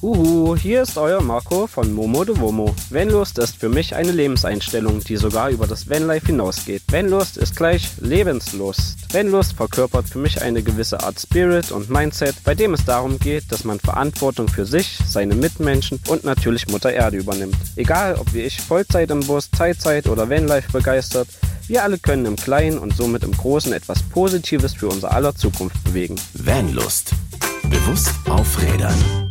Uhu, hier ist euer Marco von Momo de Womo. Vanlust ist für mich eine Lebenseinstellung, die sogar über das Vanlife hinausgeht. Vanlust ist gleich Lebenslust. Vanlust verkörpert für mich eine gewisse Art Spirit und Mindset, bei dem es darum geht, dass man Verantwortung für sich, seine Mitmenschen und natürlich Mutter Erde übernimmt. Egal, ob wie ich Vollzeit im Bus, Teilzeit oder Vanlife begeistert, wir alle können im Kleinen und somit im Großen etwas Positives für unser aller Zukunft bewegen. Vanlust. Bewusst aufrädern.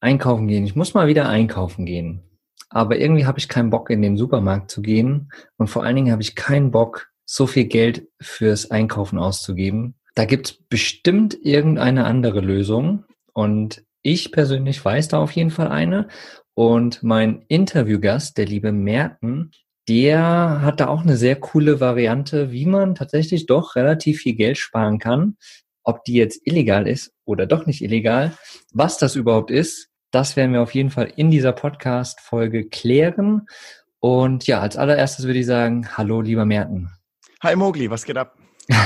Einkaufen gehen. Ich muss mal wieder einkaufen gehen. Aber irgendwie habe ich keinen Bock, in den Supermarkt zu gehen. Und vor allen Dingen habe ich keinen Bock, so viel Geld fürs Einkaufen auszugeben. Da gibt es bestimmt irgendeine andere Lösung. Und ich persönlich weiß da auf jeden Fall eine. Und mein Interviewgast, der liebe Merten, der hat da auch eine sehr coole Variante, wie man tatsächlich doch relativ viel Geld sparen kann. Ob die jetzt illegal ist oder doch nicht illegal, was das überhaupt ist, das werden wir auf jeden Fall in dieser Podcast-Folge klären. Und ja, als allererstes würde ich sagen, hallo, lieber Merten. Hi Mogli, was geht ab?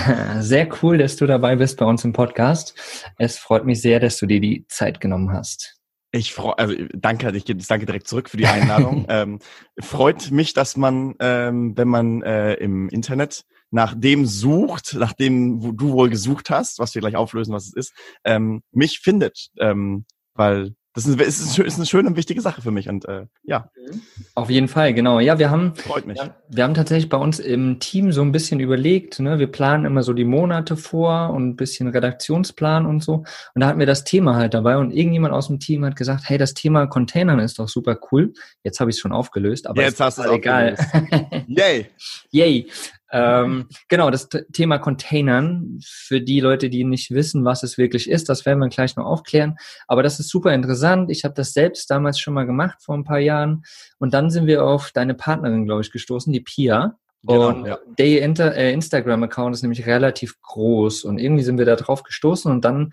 Sehr cool, dass du dabei bist bei uns im Podcast. Es freut mich sehr, dass du dir die Zeit genommen hast. Ich freue, also danke, ich danke direkt zurück für die Einladung. ähm, freut mich, dass man, ähm, wenn man äh, im Internet nach dem sucht, nach dem, wo du wohl gesucht hast, was wir gleich auflösen, was es ist, ähm, mich findet. Ähm, weil das ist, ist, ist eine schöne und wichtige Sache für mich und äh, ja. Auf jeden Fall, genau. Ja, wir haben, Freut mich. Wir, wir haben tatsächlich bei uns im Team so ein bisschen überlegt, ne? wir planen immer so die Monate vor und ein bisschen Redaktionsplan und so. Und da hatten wir das Thema halt dabei und irgendjemand aus dem Team hat gesagt, hey, das Thema Containern ist doch super cool. Jetzt habe ich es schon aufgelöst, aber jetzt hast du es egal. Yay! Yay! Ähm, genau, das Thema Containern, für die Leute, die nicht wissen, was es wirklich ist, das werden wir gleich noch aufklären. Aber das ist super interessant. Ich habe das selbst damals schon mal gemacht, vor ein paar Jahren. Und dann sind wir auf deine Partnerin, glaube ich, gestoßen, die Pia. Genau, und ja. der äh, Instagram-Account ist nämlich relativ groß. Und irgendwie sind wir da drauf gestoßen und dann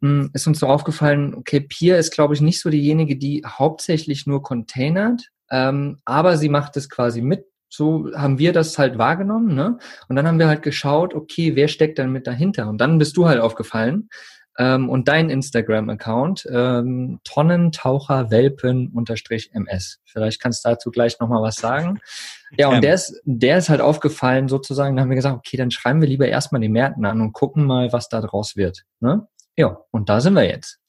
mh, hm, ist uns so aufgefallen, okay, Pia ist, glaube ich, nicht so diejenige, die hauptsächlich nur containert, ähm, aber sie macht es quasi mit so haben wir das halt wahrgenommen, ne? Und dann haben wir halt geschaut, okay, wer steckt dann mit dahinter? Und dann bist du halt aufgefallen ähm, und dein Instagram-Account ähm, Tonnentaucher Welpen unterstrich MS. Vielleicht kannst du dazu gleich nochmal was sagen. Ja, und ähm. der ist, der ist halt aufgefallen sozusagen. Da haben wir gesagt, okay, dann schreiben wir lieber erstmal die Märkten an und gucken mal, was da draus wird. Ne? Ja, und da sind wir jetzt.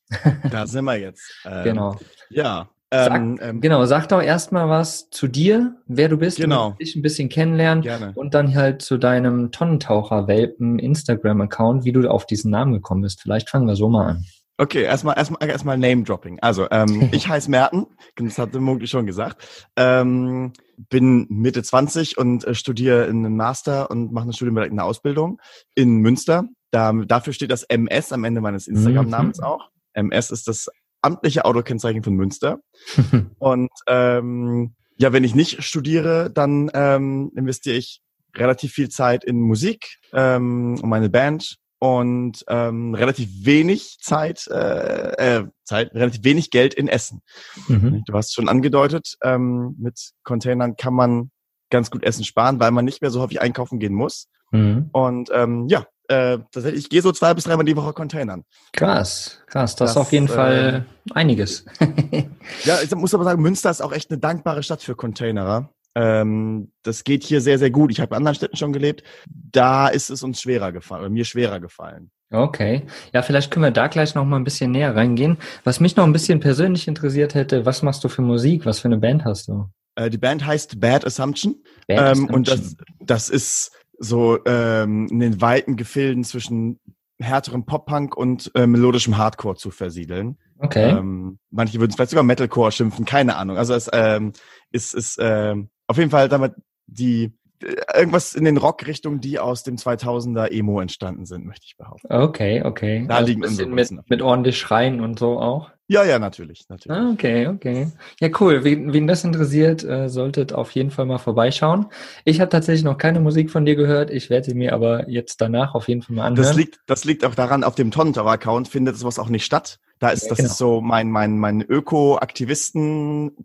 da sind wir jetzt. Ähm, genau. Ja, Sag, ähm, ähm, genau, sag doch erstmal was zu dir, wer du bist, genau. dich ein bisschen kennenlernen Gerne. und dann halt zu deinem Tonnentaucher-Welpen Instagram-Account, wie du auf diesen Namen gekommen bist. Vielleicht fangen wir so mal an. Okay, erstmal erstmal erstmal Name-Dropping. Also, ähm, ich heiße Merten, das hat Mogli schon gesagt. Ähm, bin Mitte 20 und äh, studiere in einem Master und mache eine studienbegleitende Ausbildung in Münster. Da, dafür steht das MS am Ende meines Instagram-Namens mhm. auch. MS ist das amtliche Autokennzeichen von Münster. und ähm, ja, wenn ich nicht studiere, dann ähm, investiere ich relativ viel Zeit in Musik, ähm, um meine Band und ähm, relativ wenig Zeit, äh, äh, Zeit, relativ wenig Geld in Essen. Mhm. Du hast schon angedeutet, ähm, mit Containern kann man ganz gut Essen sparen, weil man nicht mehr so häufig einkaufen gehen muss. Mhm. Und ähm, ja, äh, ich gehe so zwei bis dreimal die Woche Containern. Krass, krass. Das, das ist auf jeden äh, Fall einiges. ja, ich muss aber sagen, Münster ist auch echt eine dankbare Stadt für Containerer. Ähm, das geht hier sehr, sehr gut. Ich habe in anderen Städten schon gelebt. Da ist es uns schwerer gefallen, oder mir schwerer gefallen. Okay. Ja, vielleicht können wir da gleich noch mal ein bisschen näher reingehen. Was mich noch ein bisschen persönlich interessiert hätte, was machst du für Musik? Was für eine Band hast du? Äh, die Band heißt Bad Assumption. Bad ähm, Assumption. Und das, das ist so ähm, in den weiten Gefilden zwischen härterem Pop-Punk und äh, melodischem Hardcore zu versiedeln. Okay. Ähm, manche würden es vielleicht sogar Metalcore schimpfen, keine Ahnung. Also es ähm, ist, ist ähm, auf jeden Fall damit die irgendwas in den Rockrichtungen, die aus dem 2000er Emo entstanden sind, möchte ich behaupten. Okay, okay. Da also liegen ein bisschen mit, mit ordentlich Schreien und so auch. Ja, ja, natürlich, natürlich. Ah, okay, okay. Ja, cool. Wen, wen das interessiert, äh, solltet auf jeden Fall mal vorbeischauen. Ich habe tatsächlich noch keine Musik von dir gehört. Ich werde sie mir aber jetzt danach auf jeden Fall mal anhören. Das liegt, das liegt auch daran, auf dem Tonnentower-Account findet sowas auch nicht statt. Da ist, ja, das genau. ist so mein, mein, mein Öko-Aktivisten,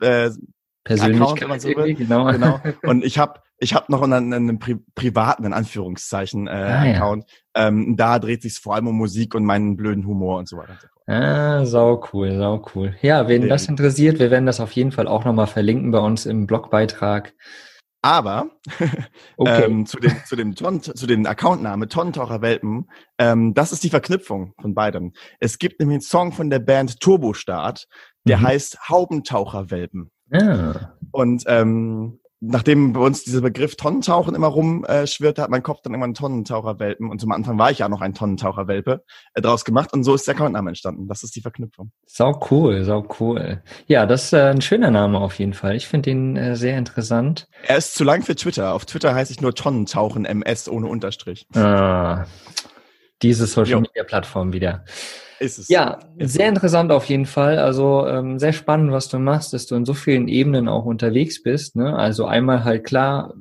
äh, Persönlichkeit, Account, so. Genau. genau. Und ich habe ich hab noch einen, einen Pri privaten, in Anführungszeichen, äh, ah, Account. Ja. Ähm, da dreht sich vor allem um Musik und meinen blöden Humor und so weiter. Ah, sau cool, sau cool. Ja, wen das interessiert, wir werden das auf jeden Fall auch nochmal verlinken bei uns im Blogbeitrag. Aber okay. ähm, zu dem, zu dem, Ton, zu dem Accountname Tonnentaucher Welpen, ähm, das ist die Verknüpfung von beidem. Es gibt nämlich einen Song von der Band Turbostart, der mhm. heißt Haubentaucher Welpen. Ja. Und ähm, nachdem bei uns dieser Begriff Tonnentauchen immer rumschwirrt, äh, hat mein Kopf dann irgendwann Tonnentaucherwelpen und zum Anfang war ich ja noch ein Tonnentaucherwelpe äh, draus gemacht und so ist der Accountname entstanden. Das ist die Verknüpfung. Sau cool, sau cool. Ja, das ist äh, ein schöner Name auf jeden Fall. Ich finde ihn äh, sehr interessant. Er ist zu lang für Twitter. Auf Twitter heiße ich nur Tonnentauchen MS ohne Unterstrich. Ah, diese Social Media Plattform wieder. Ist es. Ja, ist sehr interessant auf jeden Fall. Also ähm, sehr spannend, was du machst, dass du in so vielen Ebenen auch unterwegs bist. Ne? Also einmal halt klar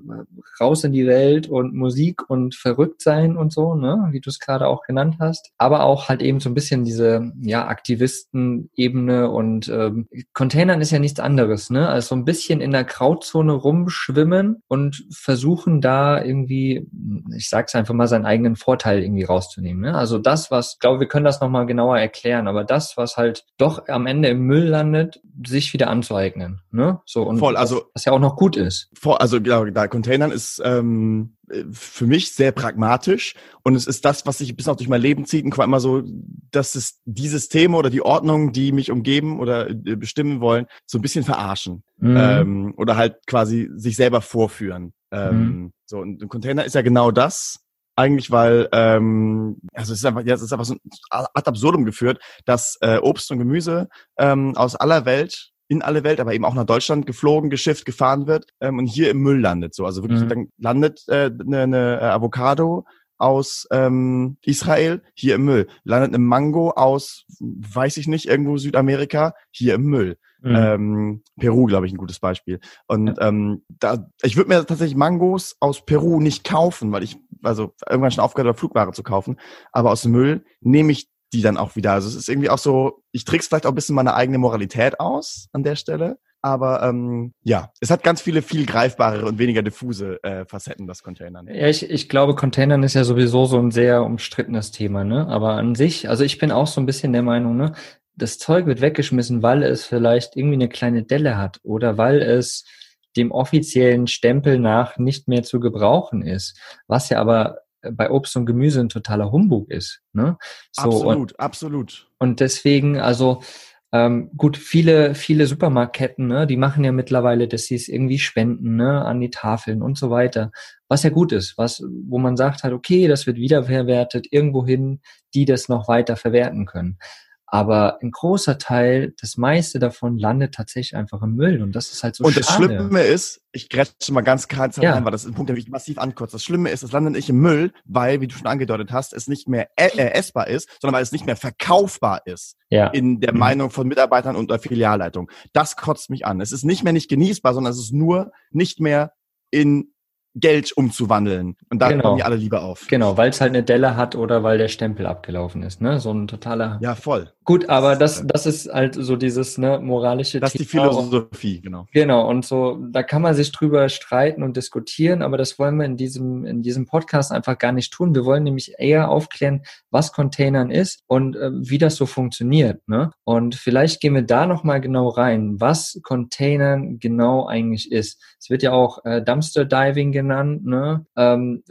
raus in die Welt und Musik und verrückt sein und so, ne? wie du es gerade auch genannt hast. Aber auch halt eben so ein bisschen diese ja Aktivisten-Ebene und ähm, Containern ist ja nichts anderes, ne? Also so ein bisschen in der Grauzone rumschwimmen und versuchen da irgendwie, ich sag's einfach mal, seinen eigenen Vorteil irgendwie rauszunehmen. Ne? Also das, was, ich glaube, wir können das nochmal genau genauer erklären, aber das, was halt doch am Ende im Müll landet, sich wieder anzueignen. Ne? So und Voll, also, was, ja auch noch gut ist. Voll, also genau, da Containern ist ähm, für mich sehr pragmatisch und es ist das, was sich bis auch durch mein Leben zieht und quasi immer so, dass es die Systeme oder die Ordnung, die mich umgeben oder äh, bestimmen wollen, so ein bisschen verarschen mhm. ähm, oder halt quasi sich selber vorführen. Ähm, mhm. So und ein Container ist ja genau das eigentlich, weil ähm, also es ist einfach, ja, es ist einfach so ad absurdum geführt, dass äh, Obst und Gemüse ähm, aus aller Welt in alle Welt, aber eben auch nach Deutschland geflogen, geschifft, gefahren wird ähm, und hier im Müll landet. So, also wirklich, mhm. dann landet äh, eine, eine Avocado aus ähm, Israel hier im Müll, landet eine Mango aus, weiß ich nicht, irgendwo Südamerika hier im Müll. Mhm. Ähm, Peru, glaube ich, ein gutes Beispiel. Und ja. ähm, da, ich würde mir tatsächlich Mangos aus Peru nicht kaufen, weil ich also irgendwann schon aufgehört habe, Flugware zu kaufen. Aber aus dem Müll nehme ich die dann auch wieder. Also es ist irgendwie auch so, ich trick's vielleicht auch ein bisschen meine eigene Moralität aus an der Stelle. Aber ähm, ja, es hat ganz viele viel greifbare und weniger diffuse äh, Facetten, das Containern. Ja, ich, ich glaube, Containern ist ja sowieso so ein sehr umstrittenes Thema, ne? Aber an sich, also ich bin auch so ein bisschen der Meinung, ne? Das Zeug wird weggeschmissen, weil es vielleicht irgendwie eine kleine Delle hat oder weil es dem offiziellen Stempel nach nicht mehr zu gebrauchen ist. Was ja aber bei Obst und Gemüse ein totaler Humbug ist. Ne? So, absolut, und, absolut. Und deswegen, also ähm, gut, viele, viele Supermarktketten, ne, die machen ja mittlerweile, dass sie es irgendwie spenden, ne, an die Tafeln und so weiter. Was ja gut ist, was, wo man sagt halt, okay, das wird wiederverwertet, irgendwohin, die das noch weiter verwerten können. Aber ein großer Teil, das meiste davon landet tatsächlich einfach im Müll und das ist halt so Und das Schlimme ist, ich grätsche mal ganz kurz ja. rein, weil das ist ein Punkt, der mich massiv ankürzt. Das Schlimme ist, es landet nicht im Müll, weil, wie du schon angedeutet hast, es nicht mehr äh, essbar ist, sondern weil es nicht mehr verkaufbar ist. Ja. In der mhm. Meinung von Mitarbeitern und der Filialleitung. Das kotzt mich an. Es ist nicht mehr nicht genießbar, sondern es ist nur nicht mehr in Geld umzuwandeln. Und da genau. kommen die alle lieber auf. Genau, weil es halt eine Delle hat oder weil der Stempel abgelaufen ist. Ne? So ein totaler. Ja, voll. Gut, aber das, das ist halt so dieses ne, moralische Das ist die Philosophie, genau. Genau, und so, da kann man sich drüber streiten und diskutieren, aber das wollen wir in diesem, in diesem Podcast einfach gar nicht tun. Wir wollen nämlich eher aufklären, was Containern ist und äh, wie das so funktioniert. Ne? Und vielleicht gehen wir da nochmal genau rein, was Containern genau eigentlich ist. Es wird ja auch äh, Dumpster Diving genannt. Ne? Ähm,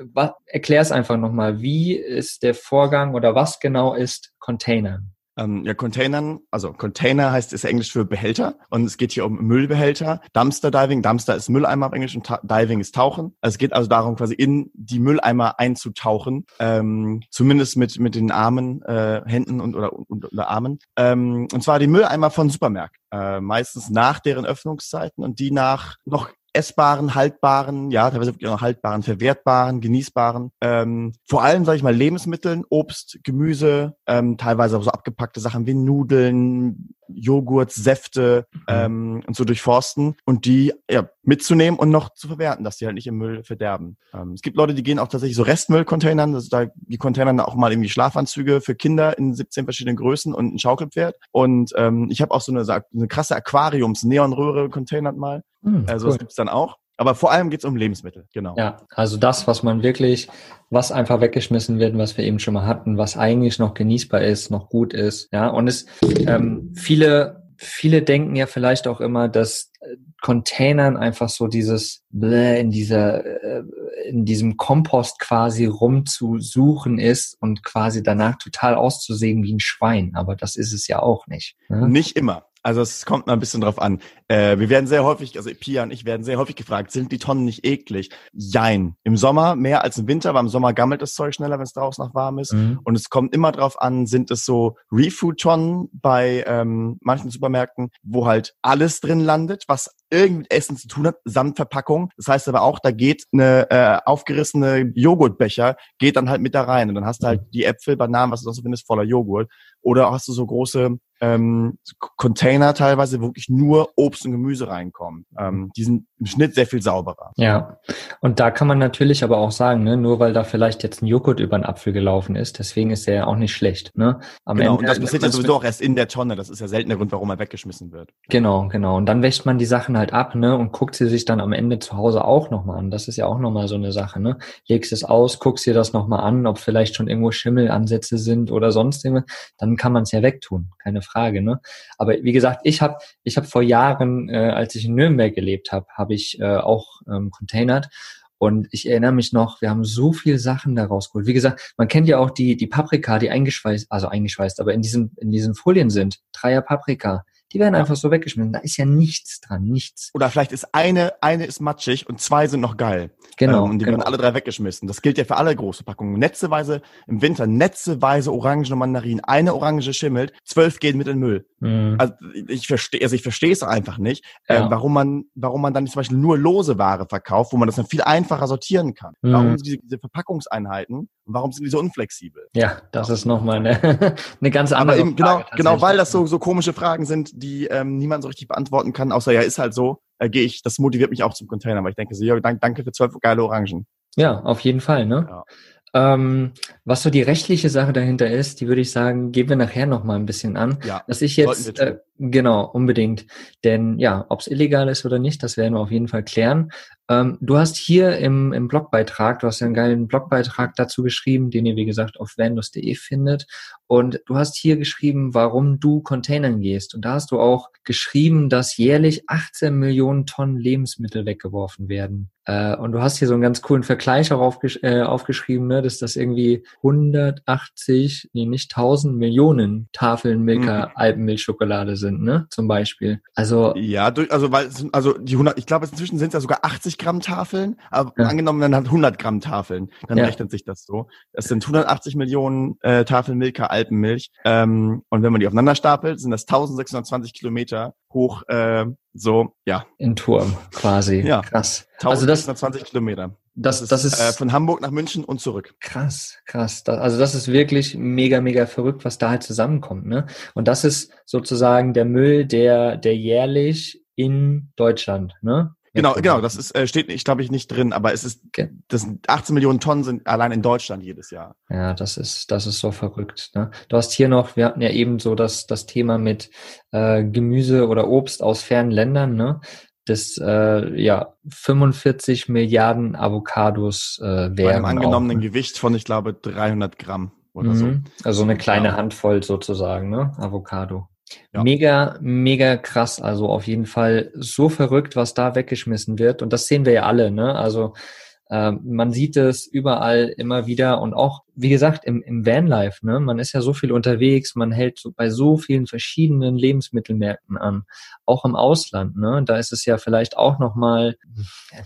Erklär es einfach nochmal, wie ist der Vorgang oder was genau ist Containern? Ähm, ja, Containern, also Container heißt ist Englisch für Behälter und es geht hier um Müllbehälter. Dumpster Diving, Dumpster ist Mülleimer auf Englisch und Diving ist Tauchen. Also es geht also darum, quasi in die Mülleimer einzutauchen, ähm, zumindest mit mit den Armen, äh, Händen und oder, und, oder Armen. Ähm, und zwar die Mülleimer von Supermärkten, äh, meistens nach deren Öffnungszeiten und die nach noch essbaren, haltbaren, ja, teilweise wirklich auch haltbaren, verwertbaren, genießbaren, ähm, vor allem, sage ich mal, Lebensmitteln, Obst, Gemüse, ähm, teilweise auch so abgepackte Sachen wie Nudeln, Joghurt, Säfte mhm. ähm, und so durchforsten und die ja, mitzunehmen und noch zu verwerten, dass die halt nicht im Müll verderben. Ähm, es gibt Leute, die gehen auch tatsächlich so Restmüllcontainern, ist da die Containern auch mal irgendwie Schlafanzüge für Kinder in 17 verschiedenen Größen und ein Schaukelpferd. Und ähm, ich habe auch so eine, eine krasse Aquariums-Neonröhre-Container mal. Mhm, also cool. das gibt's dann auch. Aber vor allem geht's um Lebensmittel, genau. Ja, also das, was man wirklich, was einfach weggeschmissen wird, was wir eben schon mal hatten, was eigentlich noch genießbar ist, noch gut ist. Ja, und es ähm, viele viele denken ja vielleicht auch immer, dass äh, Containern einfach so dieses Bläh in dieser äh, in diesem Kompost quasi rumzusuchen ist und quasi danach total auszusehen wie ein Schwein. Aber das ist es ja auch nicht. Ne? Nicht immer. Also es kommt mal ein bisschen drauf an. Äh, wir werden sehr häufig, also Pia und ich werden sehr häufig gefragt, sind die Tonnen nicht eklig? Jein. Im Sommer mehr als im Winter, weil im Sommer gammelt das Zeug schneller, wenn es draußen noch warm ist. Mhm. Und es kommt immer drauf an, sind es so Refood-Tonnen bei ähm, manchen Supermärkten, wo halt alles drin landet, was irgend mit Essen zu tun hat, samt Verpackung. Das heißt aber auch, da geht eine äh, aufgerissene Joghurtbecher, geht dann halt mit da rein. Und dann hast du halt die Äpfel, Bananen, was du sonst findest, voller Joghurt. Oder hast du so große ähm, Container teilweise wirklich nur Obst und Gemüse reinkommen. Ähm, die sind im Schnitt sehr viel sauberer. Ja, und da kann man natürlich aber auch sagen, ne, nur weil da vielleicht jetzt ein Joghurt über einen Apfel gelaufen ist, deswegen ist er ja auch nicht schlecht. Ne? Am genau, Ende, und das passiert ja sowieso auch erst in der Tonne. Das ist ja selten der Grund, warum er weggeschmissen wird. Genau, genau. Und dann wäscht man die Sachen halt ab ne, und guckt sie sich dann am Ende zu Hause auch nochmal an. Das ist ja auch nochmal so eine Sache. Ne? Legst es aus, guckst dir das nochmal an, ob vielleicht schon irgendwo Schimmelansätze sind oder sonst irgendwas. Dann kann man es ja wegtun, keine Frage. Ne? Aber wie gesagt, ich habe ich hab vor Jahren, äh, als ich in Nürnberg gelebt habe, habe ich äh, auch ähm, containert und ich erinnere mich noch, wir haben so viel Sachen daraus geholt. Wie gesagt, man kennt ja auch die, die Paprika, die eingeschweißt, also eingeschweißt, aber in diesen, in diesen Folien sind. Dreier Paprika. Die werden einfach so weggeschmissen. Da ist ja nichts dran, nichts. Oder vielleicht ist eine, eine ist matschig und zwei sind noch geil. Genau. Ähm, und die genau. werden alle drei weggeschmissen. Das gilt ja für alle große Packungen. Netzeweise im Winter, netzeweise Orangen und Mandarinen. Eine Orange schimmelt, zwölf gehen mit in den Müll. Mhm. Also ich verstehe, also ich verstehe es einfach nicht, ja. äh, warum man, warum man dann zum Beispiel nur lose Ware verkauft, wo man das dann viel einfacher sortieren kann. Mhm. Warum diese, diese Verpackungseinheiten warum sind die so unflexibel? Ja, das ist nochmal eine, eine ganz andere eben, genau, Frage. Genau, genau, weil das so, so komische Fragen sind, die ähm, niemand so richtig beantworten kann, außer ja, ist halt so, äh, gehe ich, das motiviert mich auch zum Container, weil ich denke so, ja, danke, für zwölf geile Orangen. Ja, auf jeden Fall, ne? Ja. Ähm, was so die rechtliche Sache dahinter ist, die würde ich sagen, geben wir nachher noch mal ein bisschen an. Ja, dass ich jetzt äh, genau unbedingt, denn ja, ob es illegal ist oder nicht, das werden wir auf jeden Fall klären. Ähm, du hast hier im, im Blogbeitrag, du hast ja einen geilen Blogbeitrag dazu geschrieben, den ihr wie gesagt auf vanlos.de findet. Und du hast hier geschrieben, warum du Containern gehst. Und da hast du auch geschrieben, dass jährlich 18 Millionen Tonnen Lebensmittel weggeworfen werden. Äh, und du hast hier so einen ganz coolen Vergleich auch aufgesch äh, aufgeschrieben, ne, dass das irgendwie 180, nee, nicht 1000 Millionen Tafeln Milka mhm. Alpenmilchschokolade sind, ne, zum Beispiel. Also ja, durch, also weil also die 100, ich glaube inzwischen sind es ja sogar 80 Gramm Tafeln, aber ja. angenommen dann hat 100 Gramm Tafeln, dann ja. rechnet sich das so. Das sind 180 Millionen äh, Tafeln Milka Alpenmilch. Ähm, und wenn man die aufeinander stapelt, sind das 1620 Kilometer hoch, äh, so, ja. In Turm, quasi. Ja. Krass. 1620 also Kilometer. Das, das, ist, das ist äh, von Hamburg nach München und zurück. Krass, krass. Das, also das ist wirklich mega, mega verrückt, was da halt zusammenkommt. Ne? Und das ist sozusagen der Müll, der, der jährlich in Deutschland, ne? Genau, genau, das ist, äh, steht, ich glaube ich, nicht drin, aber es ist, das sind 18 Millionen Tonnen sind allein in Deutschland jedes Jahr. Ja, das ist, das ist so verrückt. Ne? Du hast hier noch, wir hatten ja eben so das, das Thema mit äh, Gemüse oder Obst aus fernen Ländern, ne? Das äh, ja 45 Milliarden Avocados äh, wären. Bei einem angenommenen auch, ne? Gewicht von, ich glaube, 300 Gramm oder mhm. so. Also eine kleine ja. Handvoll sozusagen, ne? Avocado. Ja. Mega, mega krass. Also auf jeden Fall so verrückt, was da weggeschmissen wird. Und das sehen wir ja alle, ne? Also äh, man sieht es überall immer wieder und auch wie gesagt, im, im Vanlife, ne, man ist ja so viel unterwegs, man hält so bei so vielen verschiedenen Lebensmittelmärkten an, auch im Ausland, ne, da ist es ja vielleicht auch nochmal,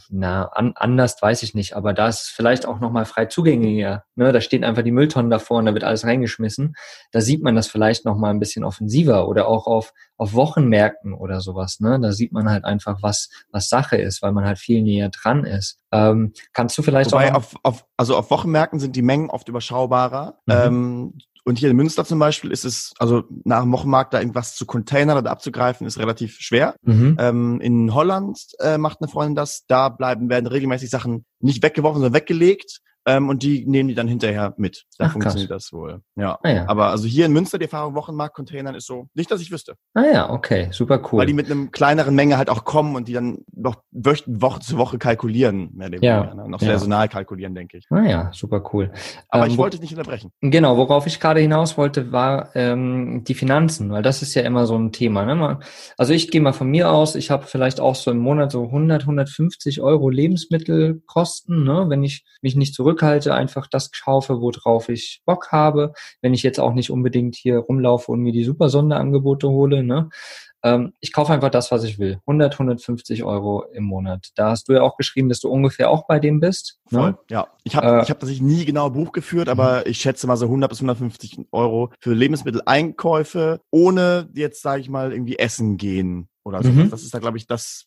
na, an, anders weiß ich nicht, aber da ist es vielleicht auch nochmal frei zugänglicher, ne, da stehen einfach die Mülltonnen davor und da wird alles reingeschmissen, da sieht man das vielleicht nochmal ein bisschen offensiver oder auch auf, auf Wochenmärkten oder sowas, ne, da sieht man halt einfach, was, was Sache ist, weil man halt viel näher dran ist. Ähm, kannst du vielleicht Wobei auch... Auf, auf, also auf Wochenmärkten sind die Mengen oft über überschaubarer. Mhm. Ähm, und hier in Münster zum Beispiel ist es, also nach dem Wochenmarkt da irgendwas zu containern oder abzugreifen, ist relativ schwer. Mhm. Ähm, in Holland äh, macht eine Freundin das. Da bleiben, werden regelmäßig Sachen nicht weggeworfen, sondern weggelegt ähm, und die nehmen die dann hinterher mit. Da Ach, funktioniert krass. das wohl. Ja. Ah ja. Aber also hier in Münster die Erfahrung Wochenmarkt-Containern ist so, nicht, dass ich wüsste. Ah ja, okay, super cool. Weil die mit einem kleineren Menge halt auch kommen und die dann noch wöch- Woche zu Woche kalkulieren, mehr oder Ja. weniger. Ne? Noch Ja. saisonal kalkulieren, denke ich. ah ja, super cool. Aber Ähm, ich wo- wollte dich nicht unterbrechen. Genau, worauf ich gerade hinaus wollte, war ähm, die Finanzen, weil das ist ja immer so ein Thema. Ne? Man- Also ich gehe mal von mir aus, ich habe vielleicht auch so im Monat so 100, 150 Euro Lebensmittelkosten, ne? wenn ich mich nicht zurückhalte, einfach das kaufe, worauf ich Bock habe, wenn ich jetzt auch nicht unbedingt hier rumlaufe und mir die super Sonderangebote hole. Ne? Ähm, ich kaufe einfach das, was ich will. 100, 150 Euro im Monat. Da hast du ja auch geschrieben, dass du ungefähr auch bei dem bist. Voll, Ne? ja. Ich habe Äh, Mhm. ich hab tatsächlich nie genau Buch geführt, aber ich schätze mal so 100 bis 150 Euro für Lebensmitteleinkäufe, ohne jetzt, sage ich mal, irgendwie essen gehen oder so. Mhm. Das ist da, glaube ich, das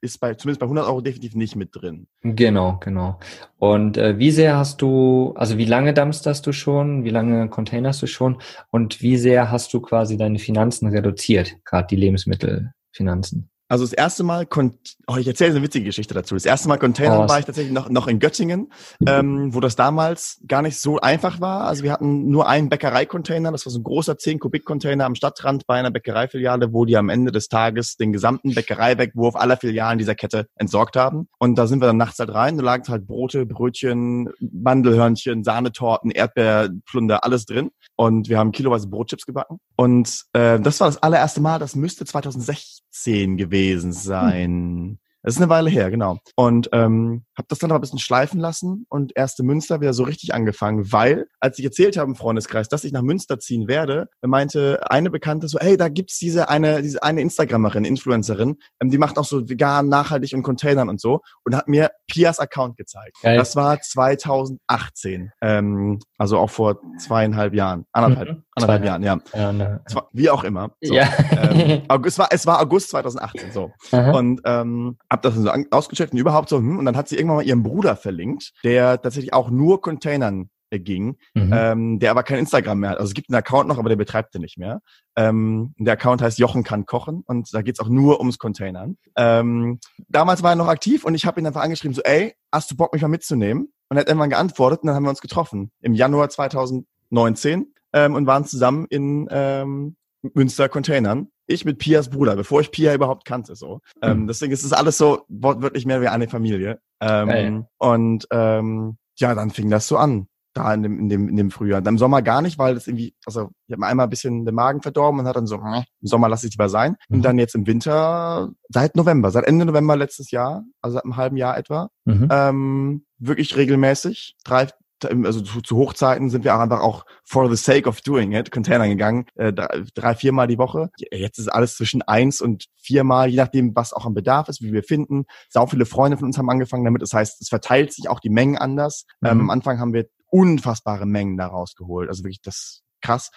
ist bei zumindest bei 100 Euro definitiv nicht mit drin. Genau, genau. Und äh, wie sehr hast du, also wie lange dumpsterst du schon, wie lange containerst du schon und wie sehr hast du quasi deine Finanzen reduziert, gerade die Lebensmittelfinanzen? Also das erste Mal, kon oh, ich erzähle eine witzige Geschichte dazu. Das erste Mal Container Oh, war ich tatsächlich noch, noch in Göttingen, ähm, wo das damals gar nicht so einfach war. Also wir hatten nur einen Bäckereicontainer, das war so ein großer 10 Kubik Container am Stadtrand bei einer Bäckereifiliale, wo die am Ende des Tages den gesamten Bäckereiwegwurf aller Filialen dieser Kette entsorgt haben. Und da sind wir dann nachts halt rein, da lagen halt Brote, Brötchen, Mandelhörnchen, Sahnetorten, Erdbeerplunder, alles drin. Und wir haben kiloweise Brotchips gebacken. Und äh, das war das allererste Mal, das müsste 2016 gewesen sein. Das ist eine Weile her, genau. Und ähm, habe das dann aber ein bisschen schleifen lassen und erst in Münster wieder so richtig angefangen, weil, als ich erzählt habe im Freundeskreis, dass ich nach Münster ziehen werde, meinte eine Bekannte so, hey, da gibt's diese eine, diese eine Instagramerin, Influencerin, ähm, die macht auch so vegan, nachhaltig und Containern und so und hat mir Pias Account gezeigt. Geil. Das war 2018, ähm, also auch vor zweieinhalb Jahren, anderthalb, Mhm. Anderthalb Jahren, ja. Ja, ne. Wie auch immer. So. ja. Ähm, August, es, war, es war August 2018, so. Aha. Und ähm, hab das so ausgecheckt und überhaupt so, hm, und dann hat sie irgendwann mal ihren Bruder verlinkt, der tatsächlich auch nur Containern äh, ging, Mhm. ähm, der aber kein Instagram mehr hat. Also es gibt einen Account noch, aber der betreibt den nicht mehr. Ähm, der Account heißt Jochen kann kochen und da geht's auch nur ums Containern. Ähm, damals war er noch aktiv und ich habe ihn einfach angeschrieben, so, ey, hast du Bock, mich mal mitzunehmen? Und er hat irgendwann geantwortet und dann haben wir uns getroffen. Im Januar 2019 ähm, und waren zusammen in ähm, Münster Containern. Ich mit Pias Bruder, bevor ich Pia überhaupt kannte. so. Ähm, Mhm. deswegen ist es alles so wortwörtlich mehr wie eine Familie. Ähm, Geil. und ähm, ja, dann fing das so an. Da in dem, in dem, in dem Frühjahr. Dann Im Sommer gar nicht, weil das irgendwie, also ich habe mir einmal ein bisschen den Magen verdorben und hat dann so, "Meh, im Sommer lasse ich lieber sein. Mhm. Und dann jetzt im Winter, seit November, seit Ende November letztes Jahr, also seit einem halben Jahr etwa, Mhm. ähm, wirklich regelmäßig. Drei, also zu, zu Hochzeiten sind wir auch einfach auch for the sake of doing it, Container gegangen, äh, drei, viermal die Woche. Jetzt ist alles zwischen eins und viermal, je nachdem, was auch am Bedarf ist, wie wir finden. Sau viele Freunde von uns haben angefangen damit. Das heißt, es verteilt sich auch die Mengen anders. Mhm. Ähm, am Anfang haben wir unfassbare Mengen da rausgeholt. Also wirklich das krass.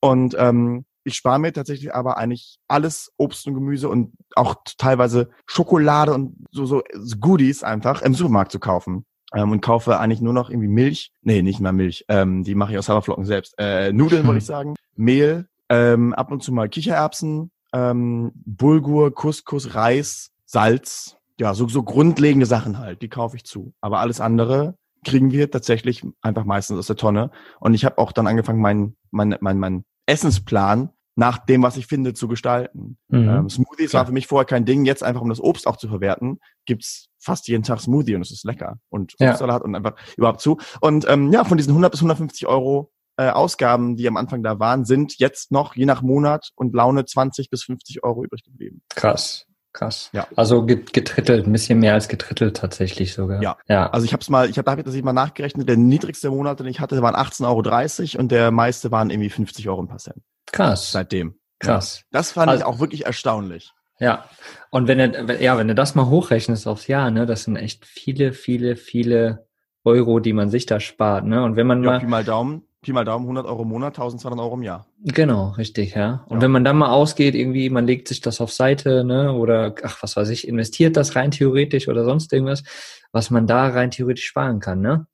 Und ähm, ich spare mir tatsächlich aber eigentlich alles Obst und Gemüse und auch teilweise Schokolade und so, so Goodies einfach im Supermarkt zu kaufen. Ähm, und kaufe eigentlich nur noch irgendwie Milch. Nee, nicht mal Milch. Ähm, die mache ich aus Haferflocken selbst. Äh, Nudeln, wollte ich sagen. Mehl, ähm, ab und zu mal Kichererbsen, ähm, Bulgur, Couscous, Reis, Salz. Ja, so, so grundlegende Sachen halt. Die kaufe ich zu. Aber alles andere kriegen wir tatsächlich einfach meistens aus der Tonne. Und ich habe auch dann angefangen, meinen mein, mein, mein Essensplan nach dem, was ich finde, zu gestalten. Mhm. Ähm, Smoothies Klar. war für mich vorher kein Ding. Jetzt einfach, um das Obst auch zu verwerten, gibt's fast jeden Tag Smoothie und es ist lecker. Und Ja. Obstsalat und einfach überhaupt zu. Und ähm, ja, von diesen 100 bis 150 Euro äh, Ausgaben, die am Anfang da waren, sind jetzt noch, je nach Monat und Laune, 20 bis 50 Euro übrig geblieben. Krass, krass. Ja. Also get- getrittelt, ein bisschen mehr als getrittelt tatsächlich sogar. Ja. Ja. Also ich habe es mal, ich habe da hab ich das mal nachgerechnet, der niedrigste Monat, den ich hatte, waren 18,30 Euro und der meiste waren irgendwie 50 Euro ein paar Cent. Krass, Seitdem. krass. Das fand Also- ich auch wirklich erstaunlich. Ja. Und wenn du, ja, wenn du das mal hochrechnest aufs Jahr, ne, das sind echt viele, viele, viele Euro, die man sich da spart, ne? Und wenn man Ja, mal, Pi mal Daumen, Pi mal Daumen, 100 Euro im Monat, 1200 Euro im Jahr. genau, richtig, ja. Und Ja. wenn man dann mal ausgeht, irgendwie, man legt sich das auf Seite, ne, oder, ach, was weiß ich, investiert das rein theoretisch oder sonst irgendwas, was man da rein theoretisch sparen kann, ne?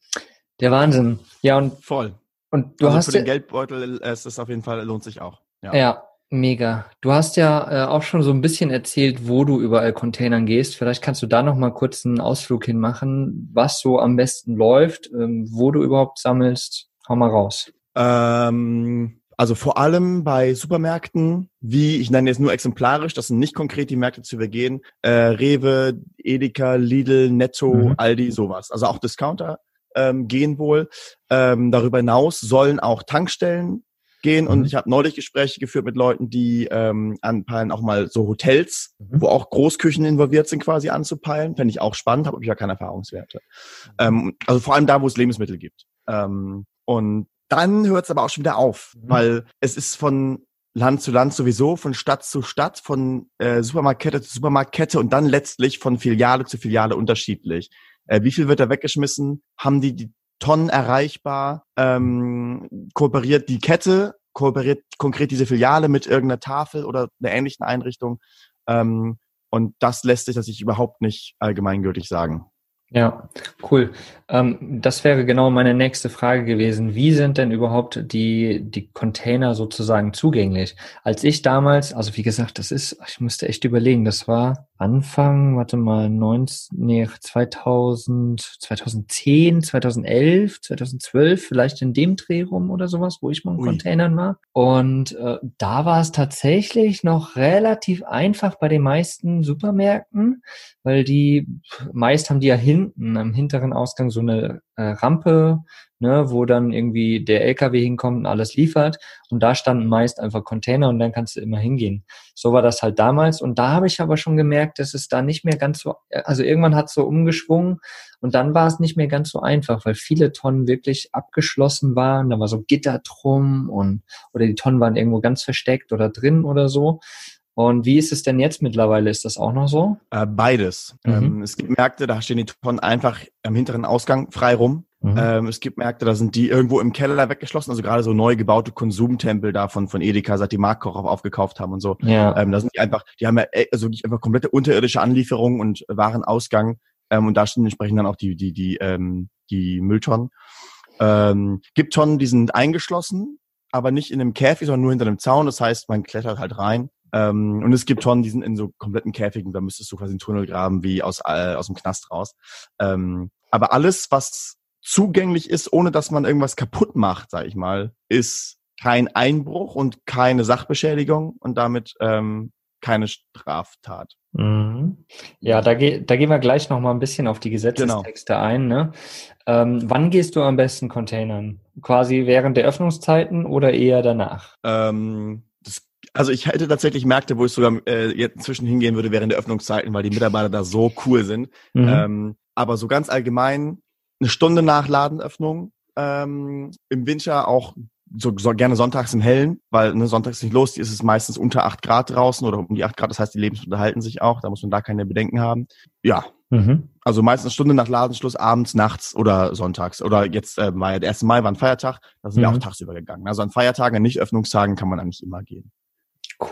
Der Wahnsinn. Ja, und, Voll. Und du also hast für den Geldbeutel äh, ist es auf jeden Fall, lohnt sich auch. Ja. Ja, Mega. Du hast ja äh, auch schon so ein bisschen erzählt, wo du überall Containern gehst. Vielleicht kannst du da noch mal kurz einen Ausflug hinmachen, was so am besten läuft, ähm, wo du überhaupt sammelst. Hau mal raus. Ähm, also vor allem bei Supermärkten, wie, ich nenne jetzt nur exemplarisch, das sind nicht konkret die Märkte zu übergehen, äh, Rewe, Edeka, Lidl, Netto, mhm. Aldi, sowas. Also auch Discounter ähm, gehen wohl. Ähm, darüber hinaus sollen auch Tankstellen gehen. Und mhm. ich habe neulich Gespräche geführt mit Leuten, die ähm, anpeilen auch mal so Hotels, mhm. wo auch Großküchen involviert sind, quasi anzupeilen. Fände ich auch spannend, habe ich ja keine Erfahrungswerte. Mhm. Ähm, also vor allem da, wo es Lebensmittel gibt. Ähm, und dann hört es aber auch schon wieder auf, mhm. weil es ist von Land zu Land sowieso, von Stadt zu Stadt, von äh, Supermarktkette zu Supermarktkette und dann letztlich von Filiale zu Filiale unterschiedlich. Äh, wie viel wird da weggeschmissen? Haben die die Tonnen erreichbar? Ähm, kooperiert die Kette, kooperiert konkret diese Filiale mit irgendeiner Tafel oder einer ähnlichen Einrichtung? Ähm, und das lässt sich tatsächlich überhaupt nicht allgemeingültig sagen. Ja, cool. Ähm, das wäre genau meine nächste Frage gewesen. Wie sind denn überhaupt die, die Container sozusagen zugänglich? Als ich damals, also wie gesagt, das ist, ich musste echt überlegen, das war Anfang, warte mal, 19, nee, 2000, 2010, 2011, 2012, vielleicht in dem Dreh rum oder sowas, wo ich mal in Ui. Containern war. Und äh, da war es tatsächlich noch relativ einfach bei den meisten Supermärkten, weil die, meist haben die ja hinten am hinteren Ausgang so eine äh, Rampe, ne, wo dann irgendwie der LKW hinkommt und alles liefert. Und da standen meist einfach Container und dann kannst du immer hingehen. So war das halt damals. Und da habe ich aber schon gemerkt, dass es da nicht mehr ganz so, also irgendwann hat es so umgeschwungen und dann war es nicht mehr ganz so einfach, weil viele Tonnen wirklich abgeschlossen waren. Da war so Gitter drum und, oder die Tonnen waren irgendwo ganz versteckt oder drin oder so. Und wie ist es denn jetzt mittlerweile? Ist das auch noch so? Äh, beides. Mhm. Ähm, es gibt Märkte, da stehen die Tonnen einfach am hinteren Ausgang frei rum. Mhm. Ähm, es gibt Märkte, da sind die irgendwo im Keller weggeschlossen, also gerade so neu gebaute Konsumtempel da von, von Edeka, seit die Marktkoch aufgekauft haben und so. Ja. Ähm, da sind die einfach, die haben ja äh, also einfach komplette unterirdische Anlieferungen und Warenausgang. Ähm, und da stehen entsprechend dann auch die, die, die, ähm, die Mülltonnen. Ähm, gibt Tonnen, die sind eingeschlossen, aber nicht in einem Käfig, sondern nur hinter einem Zaun. Das heißt, man klettert halt rein. Ähm, und es gibt Tonnen, die sind in so kompletten Käfigen, da müsstest du quasi einen Tunnel graben, wie aus, äh, aus dem Knast raus. Ähm, aber alles, was zugänglich ist, ohne dass man irgendwas kaputt macht, sag ich mal, ist kein Einbruch und keine Sachbeschädigung und damit ähm, keine Straftat. Mhm. Ja, da, ge da gehen wir gleich noch mal ein bisschen auf die Gesetzestexte genau. ein. Ne? Ähm, wann gehst du am besten Containern? Quasi während der Öffnungszeiten oder eher danach? Ähm, also ich hätte tatsächlich Märkte, wo ich sogar äh, jetzt inzwischen hingehen würde während der Öffnungszeiten, weil die Mitarbeiter da so cool sind. Mhm. Ähm, aber so ganz allgemein eine Stunde nach Ladenöffnung, ähm, im Winter auch so, so gerne sonntags im Hellen, weil ne, sonntags nicht los, ist es meistens unter acht Grad draußen oder um die acht Grad, das heißt, die Lebensmittel halten sich auch, da muss man da keine Bedenken haben. Ja, mhm. also meistens eine Stunde nach Ladenschluss, abends, nachts oder sonntags. Oder jetzt äh, war ja der 1. Mai war ein Feiertag, da sind mhm. wir auch tagsüber gegangen. Also an Feiertagen, an Nicht-Öffnungstagen kann man eigentlich immer gehen.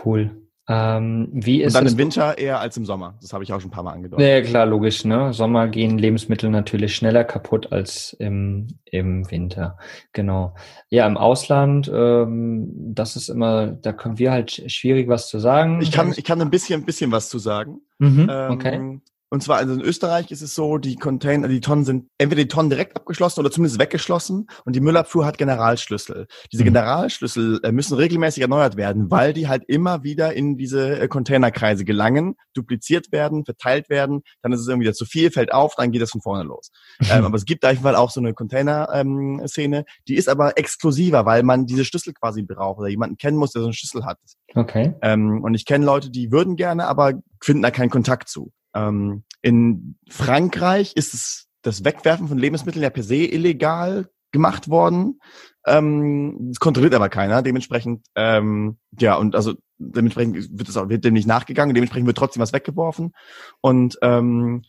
Cool. Ähm, wie ist Und dann im Winter eher als im Sommer. Das habe ich auch schon ein paar Mal angedeutet. Ja, klar, logisch. Ne? Sommer gehen Lebensmittel natürlich schneller kaputt als im, im Winter. Genau. Ja, im Ausland, ähm, das ist immer, da können wir halt schwierig was zu sagen. Ich kann, ich kann ein bisschen, ein bisschen was zu sagen. Mhm, ähm, okay. Und zwar also in Österreich ist es so, die Container, die Tonnen sind entweder die Tonnen direkt abgeschlossen oder zumindest weggeschlossen und die Müllabfuhr hat Generalschlüssel. Diese mhm. Generalschlüssel äh, müssen regelmäßig erneuert werden, weil die halt immer wieder in diese äh, Containerkreise gelangen, dupliziert werden, verteilt werden, dann ist es irgendwie zu viel, fällt auf, dann geht es von vorne los. ähm, aber es gibt da Fall auch so eine Container-Szene, ähm, die ist aber exklusiver, weil man diese Schlüssel quasi braucht oder jemanden kennen muss, der so einen Schlüssel hat. Okay. Ähm, und ich kenne Leute, die würden gerne, aber finden da keinen Kontakt zu. Ähm, in Frankreich ist es das Wegwerfen von Lebensmitteln ja per se illegal gemacht worden. Ähm, das kontrolliert aber keiner. Dementsprechend, ähm, ja, und also dementsprechend wird es auch, wird dem nicht nachgegangen. Dementsprechend wird trotzdem was weggeworfen und ähm,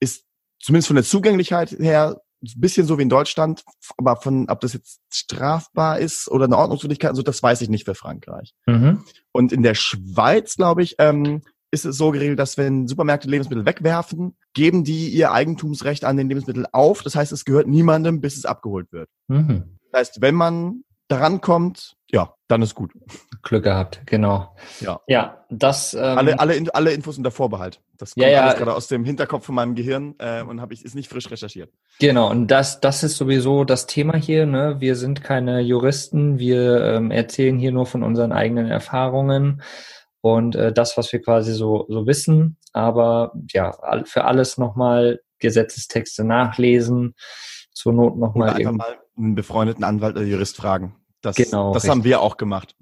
ist zumindest von der Zugänglichkeit her ein bisschen so wie in Deutschland, aber von, ob das jetzt strafbar ist oder eine Ordnungswidrigkeit, also das weiß ich nicht für Frankreich. Mhm. Und in der Schweiz, glaube ich, ähm, ist es so geregelt, dass wenn Supermärkte Lebensmittel wegwerfen, geben die ihr Eigentumsrecht an den Lebensmitteln auf. Das heißt, es gehört niemandem, bis es abgeholt wird. Mhm. Das heißt, wenn man daran kommt, ja, dann ist gut. Glück gehabt, genau. Ja. Ja, das. Ähm, alle, alle, alle Infos unter Vorbehalt. Das kommt ja, ja. gerade aus dem Hinterkopf von meinem Gehirn äh, und habe ich ist nicht frisch recherchiert. Genau, und das, das ist sowieso das Thema hier. Ne? Wir sind keine Juristen, wir ähm, erzählen hier nur von unseren eigenen Erfahrungen und äh, das, was wir quasi so, so wissen. Aber ja, für alles nochmal Gesetzestexte nachlesen, zur Not nochmal. Einfach mal einen befreundeten Anwalt oder Jurist fragen. Das, genau, das haben wir auch gemacht.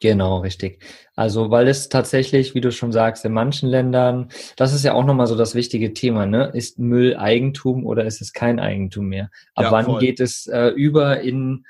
Genau, richtig. Also, weil es tatsächlich, wie du schon sagst, in manchen Ländern, das ist ja auch nochmal so das wichtige Thema, ne? Ist Müll Eigentum oder ist es kein Eigentum mehr? Ab ja, wann voll. geht es äh, über in,